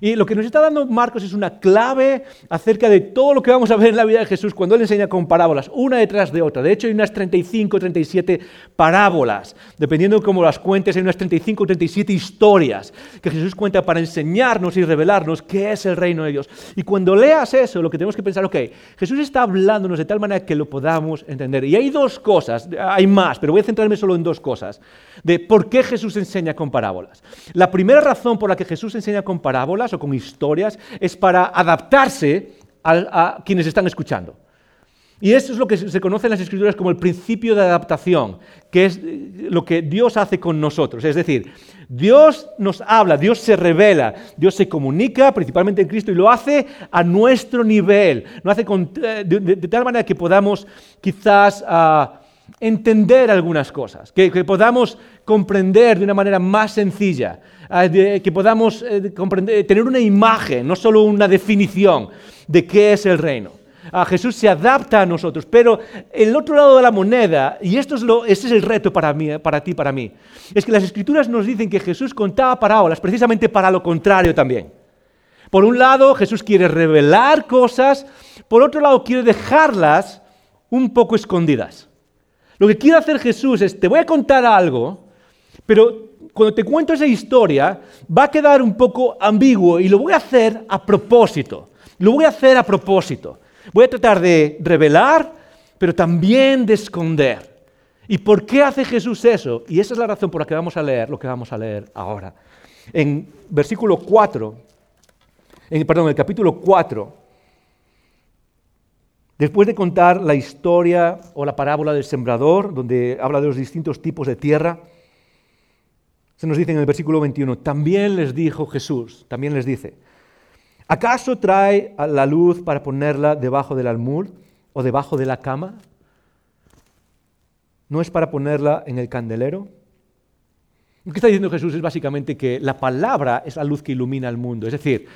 Y lo que nos está dando Marcos es una clave acerca de todo lo que vamos a ver en la vida de Jesús cuando Él enseña con parábolas, una detrás de otra. De hecho, hay unas 35, 37 parábolas. Dependiendo de cómo las cuentes, hay unas 35, 37 historias que Jesús cuenta para enseñarnos y revelarnos qué es el reino de Dios. Y cuando leas eso, lo que tenemos que pensar, ok, Jesús está hablándonos de tal manera que lo podamos entender. Y hay dos cosas, hay más, pero voy a centrarme solo en dos cosas, de por qué Jesús enseña con parábolas. La primera razón por la que Jesús enseña con parábolas o con historias es para adaptarse a, quienes están escuchando. Y esto es lo que se conoce en las escrituras como el principio de adaptación, que es eh, lo que Dios hace con nosotros. Es decir, Dios nos habla, Dios se revela, Dios se comunica, principalmente en Cristo, y lo hace a nuestro nivel. Lo hace eh, de, tal manera que podamos quizás ah, entender algunas cosas, que podamos comprender de una manera más sencilla. Ah, que podamos eh, tener una imagen, no solo una definición de qué es el reino. Ah, Jesús se adapta a nosotros, pero el otro lado de la moneda, y esto es lo, este es el reto para, mí, para ti, para mí, es que las escrituras nos dicen que Jesús contaba parábolas precisamente para lo contrario también. Por un lado, Jesús quiere revelar cosas, por otro lado, quiere dejarlas un poco escondidas. Lo que quiere hacer Jesús es, te voy a contar algo, pero cuando te cuento esa historia, va a quedar un poco ambiguo y lo voy a hacer a propósito. Lo voy a hacer a propósito. Voy a tratar de revelar, pero también de esconder. ¿Y por qué hace Jesús eso? Y esa es la razón por la que vamos a leer lo que vamos a leer ahora. En versículo 4, en, perdón, en el capítulo 4, después de contar la historia o la parábola del sembrador, donde habla de los distintos tipos de tierra, se nos dice en el versículo 21, también les dijo Jesús, también les dice, ¿acaso trae la luz para ponerla debajo del almud o debajo de la cama? ¿No es para ponerla en el candelero? Lo que está diciendo Jesús es básicamente que la palabra es la luz que ilumina el mundo. Es decir,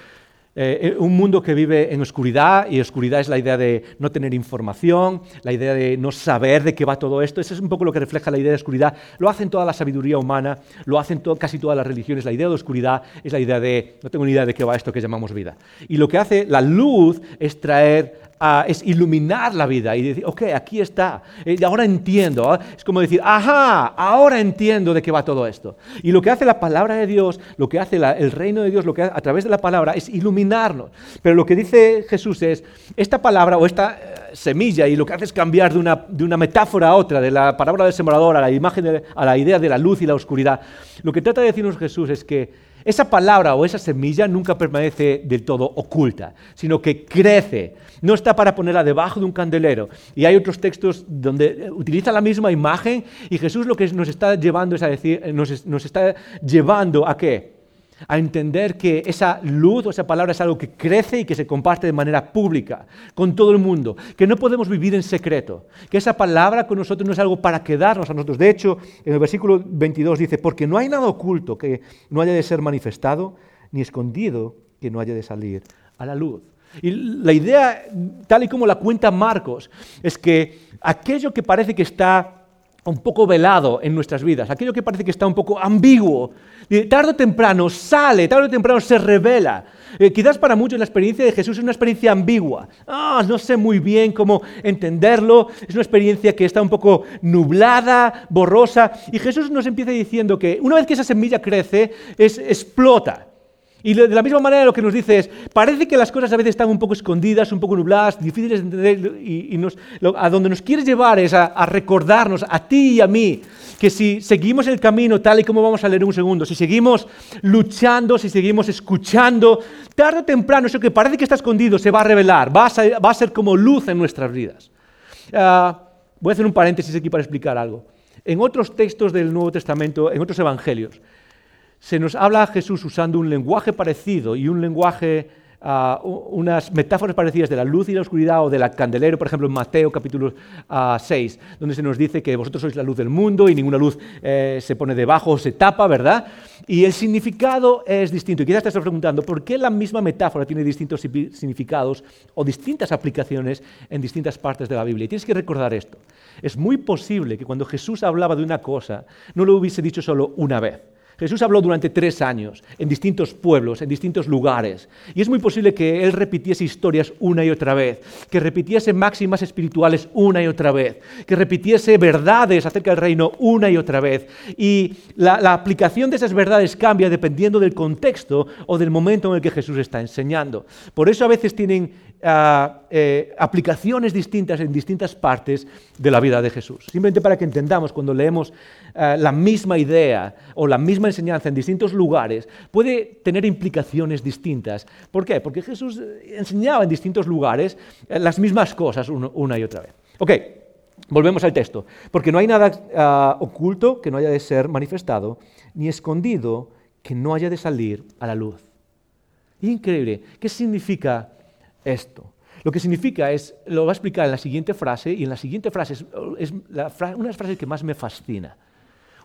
eh, un mundo que vive en oscuridad, y oscuridad es la idea de no tener información, la idea de no saber de qué va todo esto. Eso es un poco lo que refleja la idea de oscuridad. Lo hacen toda la sabiduría humana, lo hacen casi todas las religiones. La idea de oscuridad es la idea de no tengo ni idea de qué va esto que llamamos vida. Y lo que hace la luz es traer es iluminar la vida y decir, ok, aquí está, eh, ahora entiendo. ¿ah? Es como decir, ajá, ahora entiendo de qué va todo esto. Y lo que hace la palabra de Dios, lo que hace el reino de Dios, lo que a través de la palabra es iluminarnos. Pero lo que dice Jesús es, esta palabra o esta eh, semilla, y lo que hace es cambiar de una, de una metáfora a otra, de la palabra del sembrador a la, imagen a la idea de la luz y la oscuridad. Lo que trata de decirnos Jesús es que esa palabra o esa semilla nunca permanece del todo oculta, sino que crece. No está para ponerla debajo de un candelero. Y hay otros textos donde utiliza la misma imagen y Jesús lo que nos está llevando es a decir, nos, nos está llevando a qué? A entender que esa luz o esa palabra es algo que crece y que se comparte de manera pública con todo el mundo, que no podemos vivir en secreto, que esa palabra con nosotros no es algo para quedarnos a nosotros. De hecho, en el versículo 22 dice, porque no hay nada oculto que no haya de ser manifestado, ni escondido que no haya de salir a la luz. Y la idea, tal y como la cuenta Marcos, es que aquello que parece que está un poco velado en nuestras vidas, aquello que parece que está un poco ambiguo, tarde o temprano sale, tarde o temprano se revela. Eh, quizás para muchos la experiencia de Jesús es una experiencia ambigua. Ah, no sé muy bien cómo entenderlo. Es una experiencia que está un poco nublada, borrosa. Y Jesús nos empieza diciendo que una vez que esa semilla crece, es, explota. Y de la misma manera lo que nos dice es, parece que las cosas a veces están un poco escondidas, un poco nubladas, difíciles de entender, y, a donde nos quieres llevar es a, recordarnos, a ti y a mí, que si seguimos el camino tal y como vamos a leer un segundo, si seguimos luchando, si seguimos escuchando, tarde o temprano eso que parece que está escondido se va a revelar, va a ser, como luz en nuestras vidas. Ah, voy a hacer un paréntesis aquí para explicar algo. En otros textos del Nuevo Testamento, en otros evangelios, se nos habla a Jesús usando un lenguaje parecido y un lenguaje, ah, unas metáforas parecidas de la luz y la oscuridad o del candelero, por ejemplo en Mateo capítulo 6, ah, donde se nos dice que vosotros sois la luz del mundo y ninguna luz eh, se pone debajo o se tapa, ¿verdad? Y el significado es distinto. Y quizás te estás preguntando, ¿por qué la misma metáfora tiene distintos significados o distintas aplicaciones en distintas partes de la Biblia? Y tienes que recordar esto. Es muy posible que cuando Jesús hablaba de una cosa, no lo hubiese dicho solo una vez Jesús habló durante tres años en distintos pueblos, en distintos lugares, y es muy posible que él repitiese historias una y otra vez, que repitiese máximas espirituales una y otra vez, que repitiese verdades acerca del reino una y otra vez. Y la, aplicación de esas verdades cambia dependiendo del contexto o del momento en el que Jesús está enseñando. Por eso a veces tienen eh, aplicaciones distintas en distintas partes de la vida de Jesús. Simplemente para que entendamos cuando leemos eh, la misma idea o la misma enseñanza en distintos lugares puede tener implicaciones distintas. ¿Por qué? Porque Jesús enseñaba en distintos lugares eh, las mismas cosas una y otra vez. Ok, volvemos al texto. Porque no hay nada oculto que no haya de ser manifestado, ni escondido que no haya de salir a la luz. Increíble. ¿Qué significa esto? Lo que significa es, lo va a explicar en la siguiente frase, y en la siguiente frase es, una de las frases que más me fascina.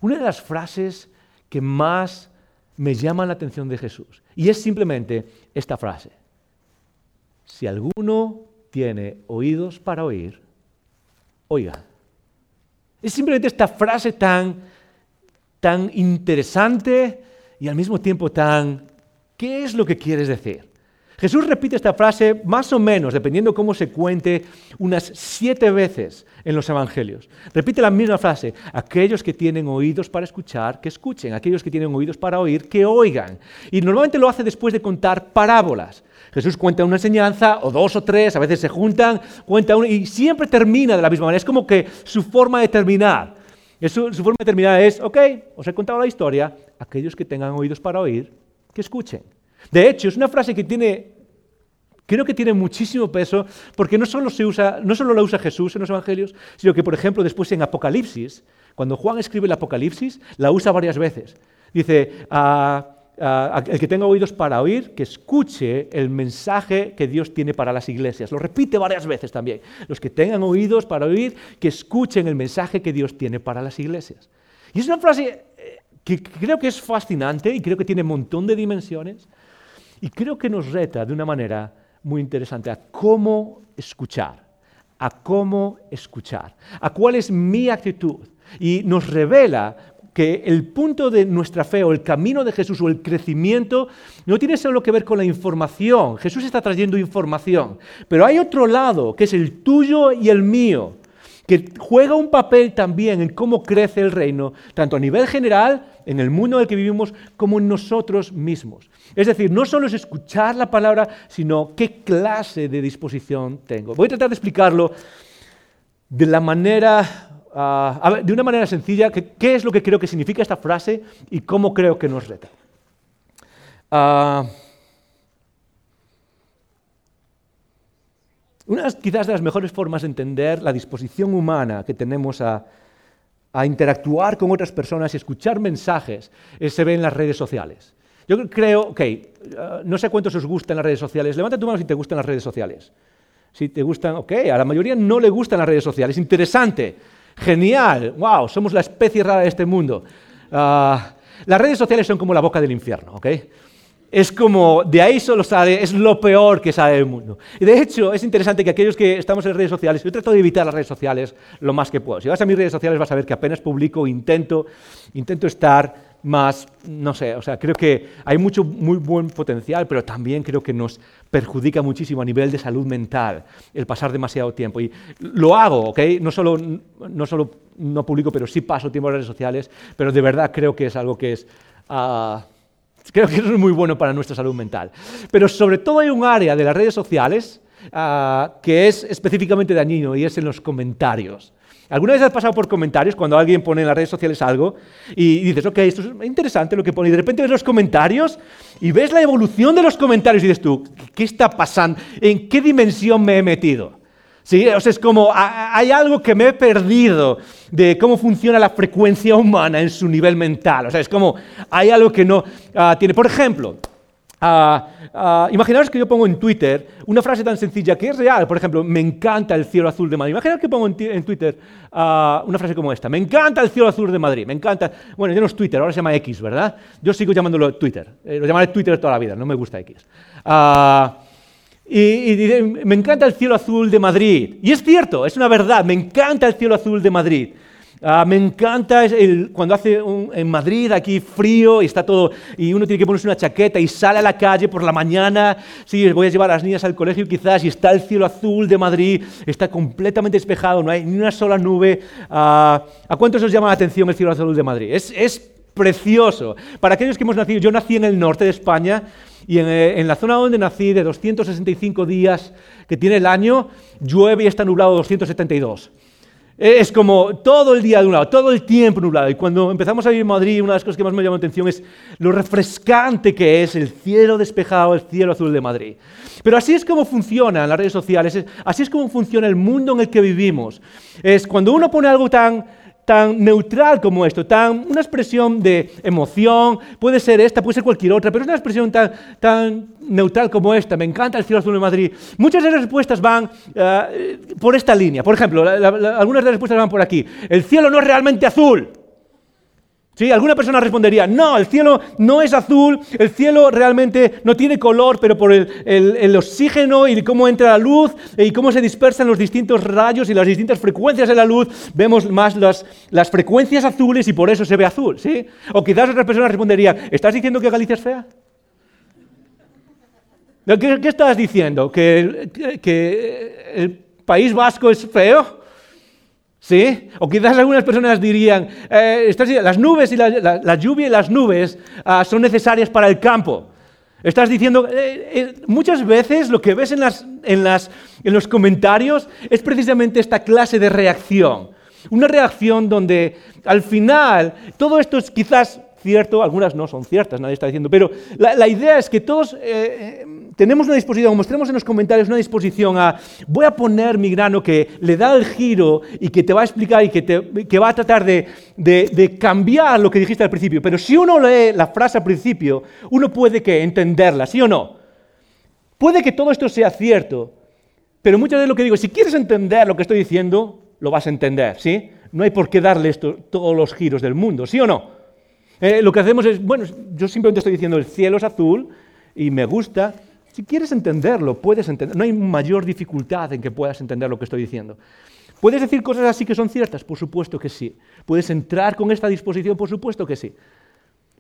Una de las frases que más me llaman la atención de Jesús, y es simplemente esta frase. Si alguno tiene oídos para oír, oiga. Es simplemente esta frase tan, tan interesante y al mismo tiempo tan, ¿qué es lo que quieres decir? Jesús repite esta frase más o menos, dependiendo cómo se cuente, unas siete veces en los evangelios. Repite la misma frase, aquellos que tienen oídos para escuchar, que escuchen, aquellos que tienen oídos para oír, que oigan. Y normalmente lo hace después de contar parábolas. Jesús cuenta una enseñanza, o dos o tres, a veces se juntan, cuenta una, y siempre termina de la misma manera. Es como que su forma de terminar. Su, su forma de terminar es, ok, os he contado la historia, aquellos que tengan oídos para oír, que escuchen. De hecho, es una frase que tiene, creo que tiene muchísimo peso, porque no solo, se usa, no solo la usa Jesús en los Evangelios, sino que, por ejemplo, después en Apocalipsis, cuando Juan escribe el Apocalipsis, la usa varias veces. Dice, ah, el que tenga oídos para oír, que escuche el mensaje que Dios tiene para las iglesias. Lo repite varias veces también. Los que tengan oídos para oír, que escuchen el mensaje que Dios tiene para las iglesias. Y es una frase eh, que creo que es fascinante y creo que tiene un montón de dimensiones. Y creo que nos reta de una manera muy interesante a cómo escuchar, a cómo escuchar, a cuál es mi actitud. Y nos revela que el punto de nuestra fe o el camino de Jesús o el crecimiento no tiene solo que ver con la información. Jesús está trayendo información. Pero hay otro lado, que es el tuyo y el mío, que juega un papel también en cómo crece el reino, tanto a nivel general, en el mundo en el que vivimos, como en nosotros mismos. Es decir, no solo es escuchar la palabra, sino qué clase de disposición tengo. Voy a tratar de explicarlo de la manera, ah, de una manera sencilla, qué es lo que creo que significa esta frase y cómo creo que nos reta. Uh, una quizás de las mejores formas de entender la disposición humana que tenemos a, a interactuar con otras personas y escuchar mensajes se ve en las redes sociales. Yo creo, ok, uh, no sé cuántos os gustan las redes sociales. Levanta tu mano si te gustan las redes sociales. Si te gustan, ok, a la mayoría no le gustan las redes sociales. Interesante, genial, wow, somos la especie rara de este mundo. Uh, las redes sociales son como la boca del infierno, ¿ok? Es como, de ahí solo sale, es lo peor que sale del mundo. Y de hecho, es interesante que aquellos que estamos en redes sociales, yo trato de evitar las redes sociales lo más que puedo. Si vas a mis redes sociales vas a ver que apenas publico, intento, intento estar más, no sé, o sea, creo que hay mucho muy buen potencial, pero también creo que nos perjudica muchísimo a nivel de salud mental el pasar demasiado tiempo. Y lo hago, ¿ok? No solo no, solo no publico, pero sí paso tiempo en redes sociales, pero de verdad creo que es algo que es... Ah, Creo que eso es muy bueno para nuestra salud mental. Pero sobre todo hay un área de las redes sociales ah, que es específicamente dañino y es en los comentarios. ¿Alguna vez has pasado por comentarios cuando alguien pone en las redes sociales algo y dices, ok, esto es interesante lo que pone, y de repente ves los comentarios y ves la evolución de los comentarios y dices tú, ¿qué está pasando? ¿En qué dimensión me he metido? ¿Sí? O sea, es como, hay algo que me he perdido de cómo funciona la frecuencia humana en su nivel mental. O sea, es como, hay algo que no ah, tiene. Por ejemplo, uh, imaginaos que yo pongo en Twitter una frase tan sencilla que es real. Por ejemplo, me encanta el cielo azul de Madrid. Imaginaos que pongo en, Twitter una frase como esta. Me encanta el cielo azul de Madrid. Me encanta. Bueno, ya no es Twitter, ahora se llama X, ¿verdad? Yo sigo llamándolo Twitter. Eh, lo llamaré Twitter toda la vida, no me gusta X. Y, me encanta el cielo azul de Madrid. Y es cierto, es una verdad, me encanta el cielo azul de Madrid. Ah, me encanta cuando hace en Madrid aquí frío y está todo, y uno tiene que ponerse una chaqueta y sale a la calle por la mañana. Sí, voy a llevar a las niñas al colegio quizás y está el cielo azul de Madrid, está completamente despejado, no hay ni una sola nube. Ah, ¿A cuántos os llama la atención el cielo azul de Madrid? Es precioso. Para aquellos que hemos nacido, yo nací en el norte de España y eh, en, la zona donde nací, de 265 días que tiene el año, llueve y está nublado 272. Eh, es como todo el día de un lado, todo el tiempo nublado. Y cuando empezamos a vivir en Madrid, una de las cosas que más me llamó la atención es lo refrescante que es el cielo despejado, el cielo azul de Madrid. Pero así es como funciona en las redes sociales, así es como funciona el mundo en el que vivimos. Es cuando uno pone algo tan tan neutral como esto, tan, una expresión de emoción, puede ser esta, puede ser cualquier otra, pero es una expresión tan, tan neutral como esta, me encanta el cielo azul de Madrid. Muchas de las respuestas van eh, por esta línea. Por ejemplo, algunas de las respuestas van por aquí. El cielo no es realmente azul. ¿Sí? Alguna persona respondería, no, el cielo no es azul, el cielo realmente no tiene color, pero por el, oxígeno y cómo entra la luz y cómo se dispersan los distintos rayos y las distintas frecuencias de la luz, vemos más las, las frecuencias azules y por eso se ve azul. ¿sí? O quizás otra persona respondería, ¿estás diciendo que Galicia es fea? ¿Qué, qué estás diciendo? ¿Que, ¿Que el País Vasco es feo? ¿Sí? O quizás algunas personas dirían, eh, las nubes y la, lluvia y las nubes ah, son necesarias para el campo. Estás diciendo, eh, eh, muchas veces lo que ves en, los comentarios es precisamente esta clase de reacción. Una reacción donde al final todo esto es quizás cierto, algunas no son ciertas, nadie está diciendo, pero la, idea es que todos eh, tenemos una disposición, mostremos en los comentarios una disposición a, voy a poner mi grano que le da el giro y que te va a explicar y que, te, va a tratar de, de, cambiar lo que dijiste al principio, pero si uno lee la frase al principio, uno puede que entenderla, ¿sí o no? Puede que todo esto sea cierto, pero muchas veces lo que digo, si quieres entender lo que estoy diciendo, lo vas a entender, ¿sí? No hay por qué darle esto, todos los giros del mundo, ¿sí o no? Eh, lo que hacemos es, bueno, yo simplemente estoy diciendo el cielo es azul y me gusta. Si quieres entenderlo, puedes entender. No hay mayor dificultad en que puedas entender lo que estoy diciendo. ¿Puedes decir cosas así que son ciertas? Por supuesto que sí. ¿Puedes entrar con esta disposición? Por supuesto que sí.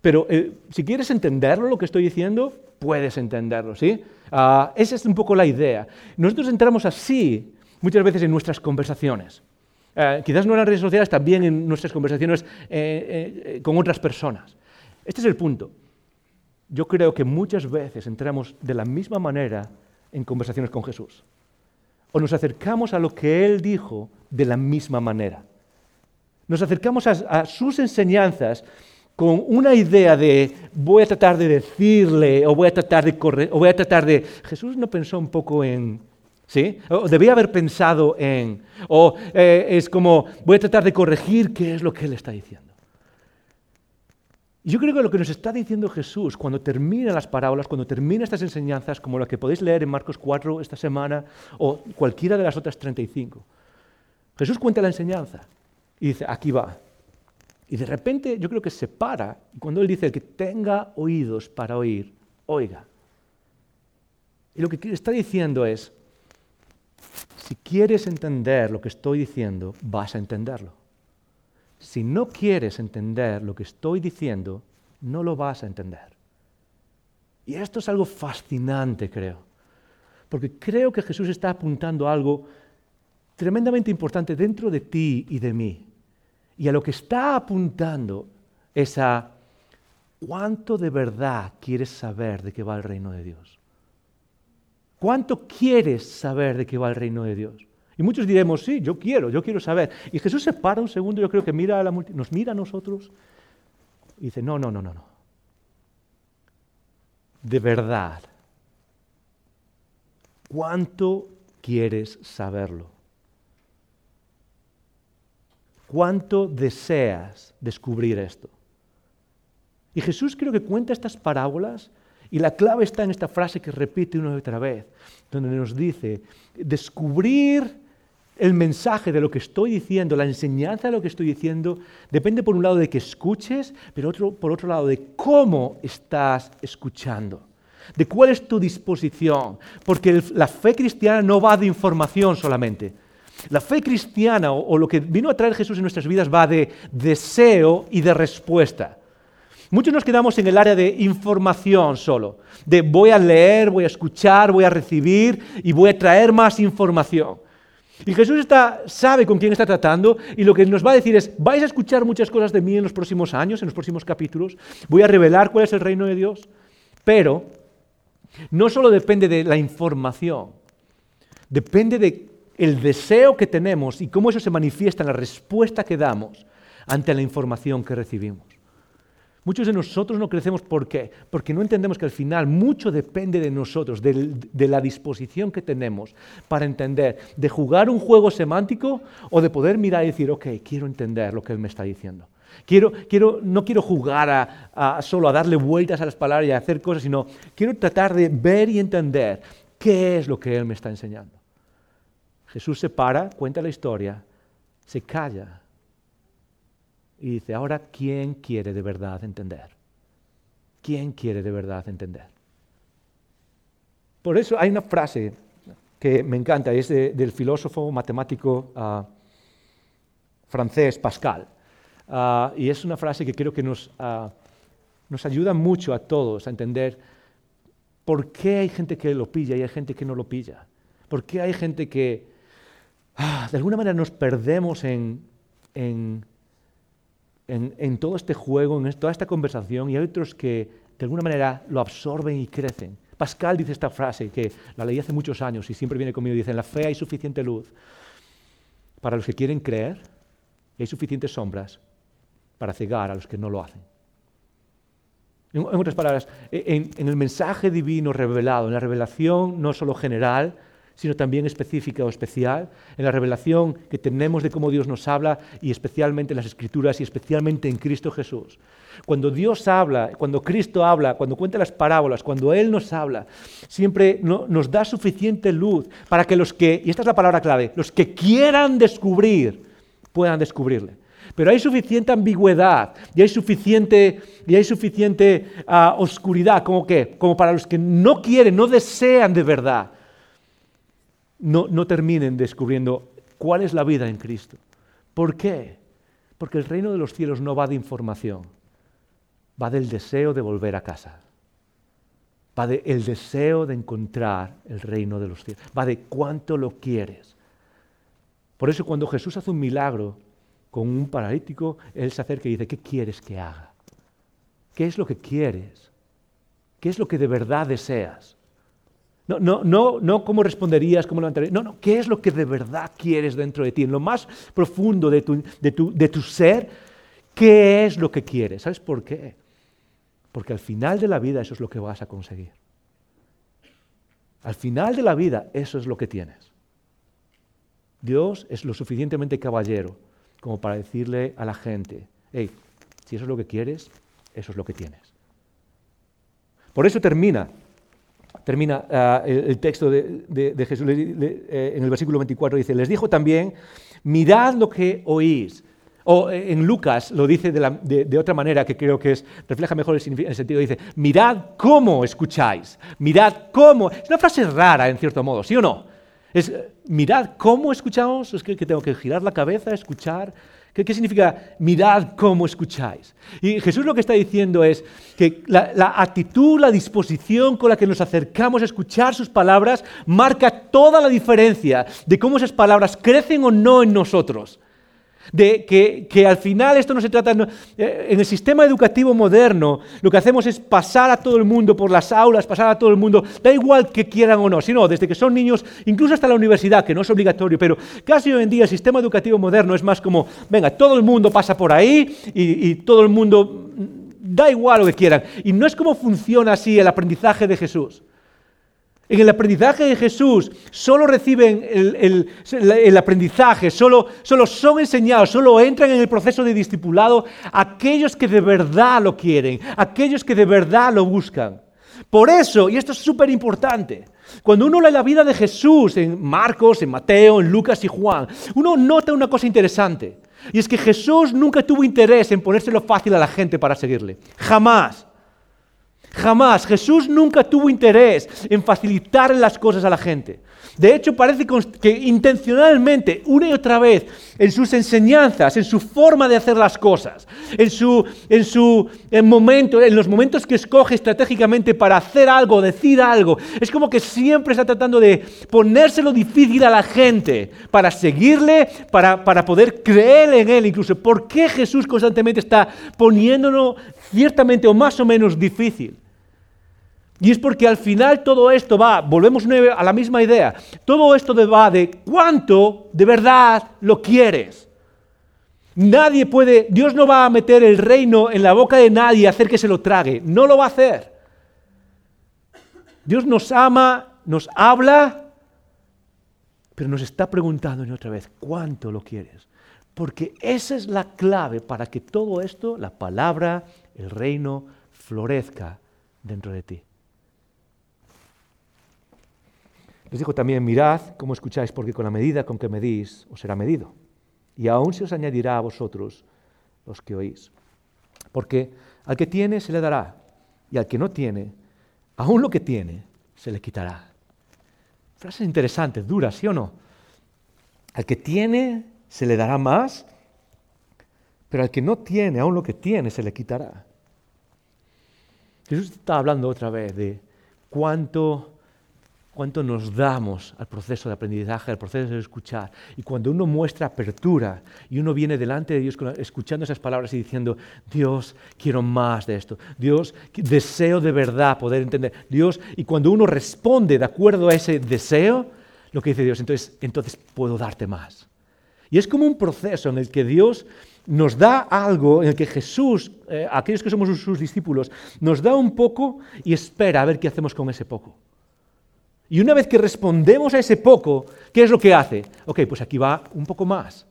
Pero eh, si quieres entenderlo, lo que estoy diciendo, puedes entenderlo, ¿sí? Ah, esa es un poco la idea. Nosotros entramos así muchas veces en nuestras conversaciones. Eh, quizás no en las redes sociales, también en nuestras conversaciones eh, con otras personas. Este es el punto. Yo creo que muchas veces entramos de la misma manera en conversaciones con Jesús. O nos acercamos a lo que Él dijo de la misma manera. Nos acercamos a, sus enseñanzas con una idea de voy a tratar de decirle o voy a tratar de o voy a tratar de Jesús no pensó un poco en ¿Sí? O debía haber pensado en, o eh, es como, voy a tratar de corregir qué es lo que él está diciendo. Yo creo que lo que nos está diciendo Jesús cuando termina las parábolas, cuando termina estas enseñanzas, como la que podéis leer en Marcos 4 esta semana, o cualquiera de las otras 35, Jesús cuenta la enseñanza y dice, aquí va. Y de repente yo creo que se para, y cuando él dice, el que tenga oídos para oír, oiga. Y lo que está diciendo es, si quieres entender lo que estoy diciendo, vas a entenderlo. Si no quieres entender lo que estoy diciendo, no lo vas a entender. Y esto es algo fascinante, creo. Porque creo que Jesús está apuntando algo tremendamente importante dentro de ti y de mí. Y a lo que está apuntando es a cuánto de verdad quieres saber de qué va el reino de Dios. ¿Cuánto quieres saber de qué va el reino de Dios? Y muchos diremos, sí, yo quiero, yo quiero saber. Y Jesús se para un segundo, yo creo que mira a la nos mira a nosotros y dice, no, no, no, no, no. De verdad, ¿cuánto quieres saberlo? ¿Cuánto deseas descubrir esto? Y Jesús creo que cuenta estas parábolas y la clave está en esta frase que repite una y otra vez, donde nos dice, descubrir el mensaje de lo que estoy diciendo, la enseñanza de lo que estoy diciendo, depende por un lado de que escuches, pero otro, por otro lado de cómo estás escuchando, de cuál es tu disposición, porque la fe cristiana no va de información solamente. La fe cristiana o, o lo que vino a traer Jesús en nuestras vidas va de deseo y de respuesta. Muchos nos quedamos en el área de información solo, de voy a leer, voy a escuchar, voy a recibir y voy a traer más información. Y Jesús está, sabe con quién está tratando y lo que nos va a decir es, vais a escuchar muchas cosas de mí en los próximos años, en los próximos capítulos, voy a revelar cuál es el reino de Dios, pero no solo depende de la información, depende de el deseo que tenemos y cómo eso se manifiesta en la respuesta que damos ante la información que recibimos. Muchos de nosotros no crecemos, ¿por qué? Porque no entendemos que al final mucho depende de nosotros, de, la disposición que tenemos para entender, de jugar un juego semántico o de poder mirar y decir, ok, quiero entender lo que él me está diciendo. Quiero, quiero, no quiero jugar solo a darle vueltas a las palabras y a hacer cosas, sino quiero tratar de ver y entender qué es lo que él me está enseñando. Jesús se para, cuenta la historia, se calla y dice, ahora, ¿quién quiere de verdad entender? ¿Quién quiere de verdad entender? Por eso hay una frase que me encanta, es del filósofo matemático ah, francés Pascal. Ah, y es una frase que creo que nos, ah, nos ayuda mucho a todos a entender por qué hay gente que lo pilla y hay gente que no lo pilla. ¿Por qué hay gente que de alguna manera nos perdemos en, en en, todo este juego, en toda esta conversación, y hay otros que de alguna manera lo absorben y crecen. Pascal dice esta frase que la leí hace muchos años y siempre viene conmigo. Dice, en la fe hay suficiente luz para los que quieren creer y hay suficientes sombras para cegar a los que no lo hacen. En, otras palabras, en, en el mensaje divino revelado, en la revelación no solo general, sino también específica o especial, en la revelación que tenemos de cómo Dios nos habla y especialmente en las Escrituras y especialmente en Cristo Jesús. Cuando Dios habla, cuando Cristo habla, cuando cuenta las parábolas, cuando Él nos habla, siempre nos da suficiente luz para que los que, y esta es la palabra clave, los que quieran descubrir, puedan descubrirle. Pero hay suficiente ambigüedad y hay suficiente, y hay suficiente ah, oscuridad, como que, como para los que no quieren, no desean de verdad no, terminen descubriendo cuál es la vida en Cristo. ¿Por qué? Porque el reino de los cielos no va de información, va del deseo de volver a casa, va del deseo de encontrar el reino de los cielos, va de cuánto lo quieres. Por eso cuando Jesús hace un milagro con un paralítico, Él se acerca y dice, ¿qué quieres que haga? ¿Qué es lo que quieres? ¿Qué es lo que de verdad deseas? No, no, no, no cómo responderías, cómo levantarías. No, no, ¿qué es lo que de verdad quieres dentro de ti? En lo más profundo de tu, de tu, de tu ser, ¿qué es lo que quieres? ¿Sabes por qué? Porque al final de la vida eso es lo que vas a conseguir. Al final de la vida eso es lo que tienes. Dios es lo suficientemente caballero como para decirle a la gente, hey, si eso es lo que quieres, eso es lo que tienes. Por eso termina termina ah, el, texto de, Jesús eh, en el versículo 24, dice, les dijo también, mirad lo que oís. O eh, en Lucas lo dice de, otra manera que creo que es, refleja mejor el, el, sentido. Dice, mirad cómo escucháis. Mirad cómo. Es una frase rara en cierto modo, ¿sí o no? Es, mirad cómo escuchamos. Es que, que tengo que girar la cabeza, escuchar. ¿Qué, significa mirad cómo escucháis? Y Jesús lo que está diciendo es que la, actitud, la disposición con la que nos acercamos a escuchar sus palabras marca toda la diferencia de cómo esas palabras crecen o no en nosotros de que, al final esto no se trata, eh, en el sistema educativo moderno lo que hacemos es pasar a todo el mundo por las aulas, pasar a todo el mundo, da igual que quieran o no, sino desde que son niños, incluso hasta la universidad, que no es obligatorio, pero casi hoy en día el sistema educativo moderno es más como, venga, todo el mundo pasa por ahí y, y todo el mundo mm, da igual lo que quieran. Y no es como funciona así el aprendizaje de Jesús. En el aprendizaje de Jesús solo reciben el, aprendizaje, solo, solo, son enseñados, solo entran en el proceso de discipulado aquellos que de verdad lo quieren, aquellos que de verdad lo buscan. Por eso, y esto es súper importante, cuando uno lee la vida de Jesús en Marcos, en Mateo, en Lucas y Juan, uno nota una cosa interesante. Y es que Jesús nunca tuvo interés en ponérselo fácil a la gente para seguirle. Jamás. Jamás. Jesús nunca tuvo interés en facilitar las cosas a la gente. De hecho, parece que intencionalmente, una y otra vez, en sus enseñanzas, en su forma de hacer las cosas, en, su, en, su, momento, en los momentos que escoge estratégicamente para hacer algo, decir algo, es como que siempre está tratando de ponérselo difícil a la gente para seguirle, para, para poder creer en él incluso. ¿Por qué Jesús constantemente está poniéndolo ciertamente o más o menos difícil? Y es porque al final todo esto va, volvemos a la misma idea, todo esto va de cuánto de verdad lo quieres. Nadie puede, Dios no va a meter el reino en la boca de nadie y hacer que se lo trague, no lo va a hacer. Dios nos ama, nos habla, pero nos está preguntando otra vez, ¿cuánto lo quieres? Porque esa es la clave para que todo esto, la palabra, el reino, florezca dentro de ti. Les dijo también, mirad cómo escucháis, porque con la medida con que medís os será medido. Y aún se os añadirá a vosotros los que oís. Porque al que tiene se le dará, y al que no tiene, aún lo que tiene se le quitará. Frases interesantes, duras, ¿sí o no? Al que tiene se le dará más, pero al que no tiene, aún lo que tiene se le quitará. Jesús está hablando otra vez de cuánto cuánto nos damos al proceso de aprendizaje, al proceso de escuchar. Y cuando uno muestra apertura y uno viene delante de Dios escuchando esas palabras y diciendo, Dios, quiero más de esto. Dios, deseo de verdad poder entender. Dios, y cuando uno responde de acuerdo a ese deseo, lo que dice Dios, entonces, entonces puedo darte más. Y es como un proceso en el que Dios nos da algo, en el que Jesús, eh, aquellos que somos sus discípulos, nos da un poco y espera a ver qué hacemos con ese poco. Y una vez que respondemos a ese poco, ¿qué es lo que hace? Ok, pues aquí va un poco más.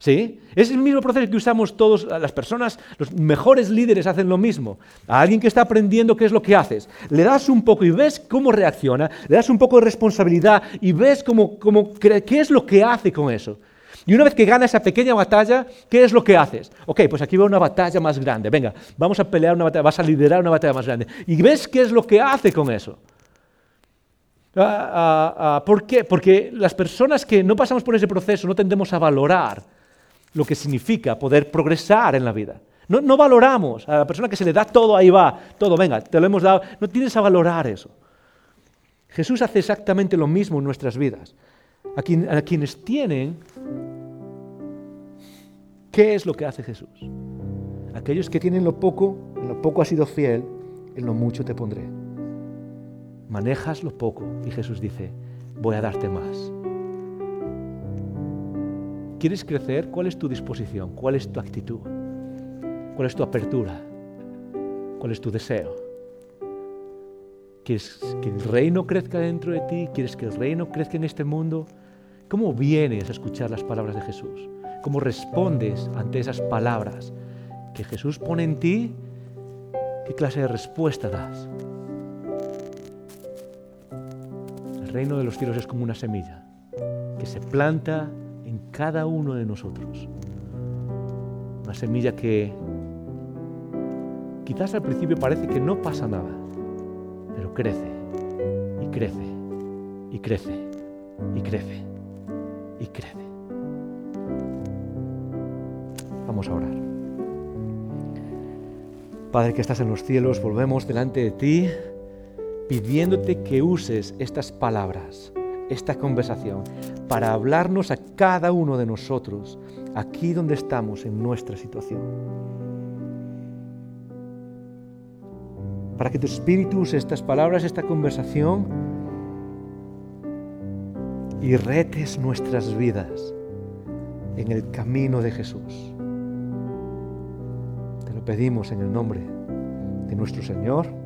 ¿Sí? Es el mismo proceso que usamos todos, las personas, los mejores líderes hacen lo mismo. A alguien que está aprendiendo qué es lo que haces, le das un poco y ves cómo reacciona, le das un poco de responsabilidad y ves cómo, cómo qué es lo que hace con eso. Y una vez que gana esa pequeña batalla, ¿qué es lo que haces? Ok, pues aquí va una batalla más grande. Venga, vamos a pelear una batalla, vas a liderar una batalla más grande. Y ves qué es lo que hace con eso. Ah, ah, ah, ¿Por qué? Porque las personas que no pasamos por ese proceso no tendemos a valorar lo que significa poder progresar en la vida. No, valoramos a la persona que se le da todo, ahí va, todo, venga, te lo hemos dado. No tienes a valorar eso. Jesús hace exactamente lo mismo en nuestras vidas. A, a quienes tienen, ¿qué es lo que hace Jesús? Aquellos que tienen lo poco, en lo poco has sido fiel, en lo mucho te pondré manejas lo poco y Jesús dice, voy a darte más. ¿Quieres crecer? ¿Cuál es tu disposición? ¿Cuál es tu actitud? ¿Cuál es tu apertura? ¿Cuál es tu deseo? ¿Quieres que el reino crezca dentro de ti? ¿Quieres que el reino crezca en este mundo? ¿Cómo vienes a escuchar las palabras de Jesús? ¿Cómo respondes ante esas palabras que Jesús pone en ti? ¿Qué clase de respuesta das? Reino de los cielos es como una semilla que se planta en cada uno de nosotros. semilla que quizás al principio parece que no pasa nada, pero crece y crece y crece y crece y crece. Vamos a orar. Padre que estás en los cielos, volvemos delante de ti pidiéndote que uses estas palabras, esta conversación, para hablarnos a cada uno de nosotros, aquí donde estamos en nuestra situación. Para que tu espíritu use estas palabras, esta conversación, y retes nuestras vidas en el camino de Jesús. Te lo pedimos en el nombre de nuestro Señor.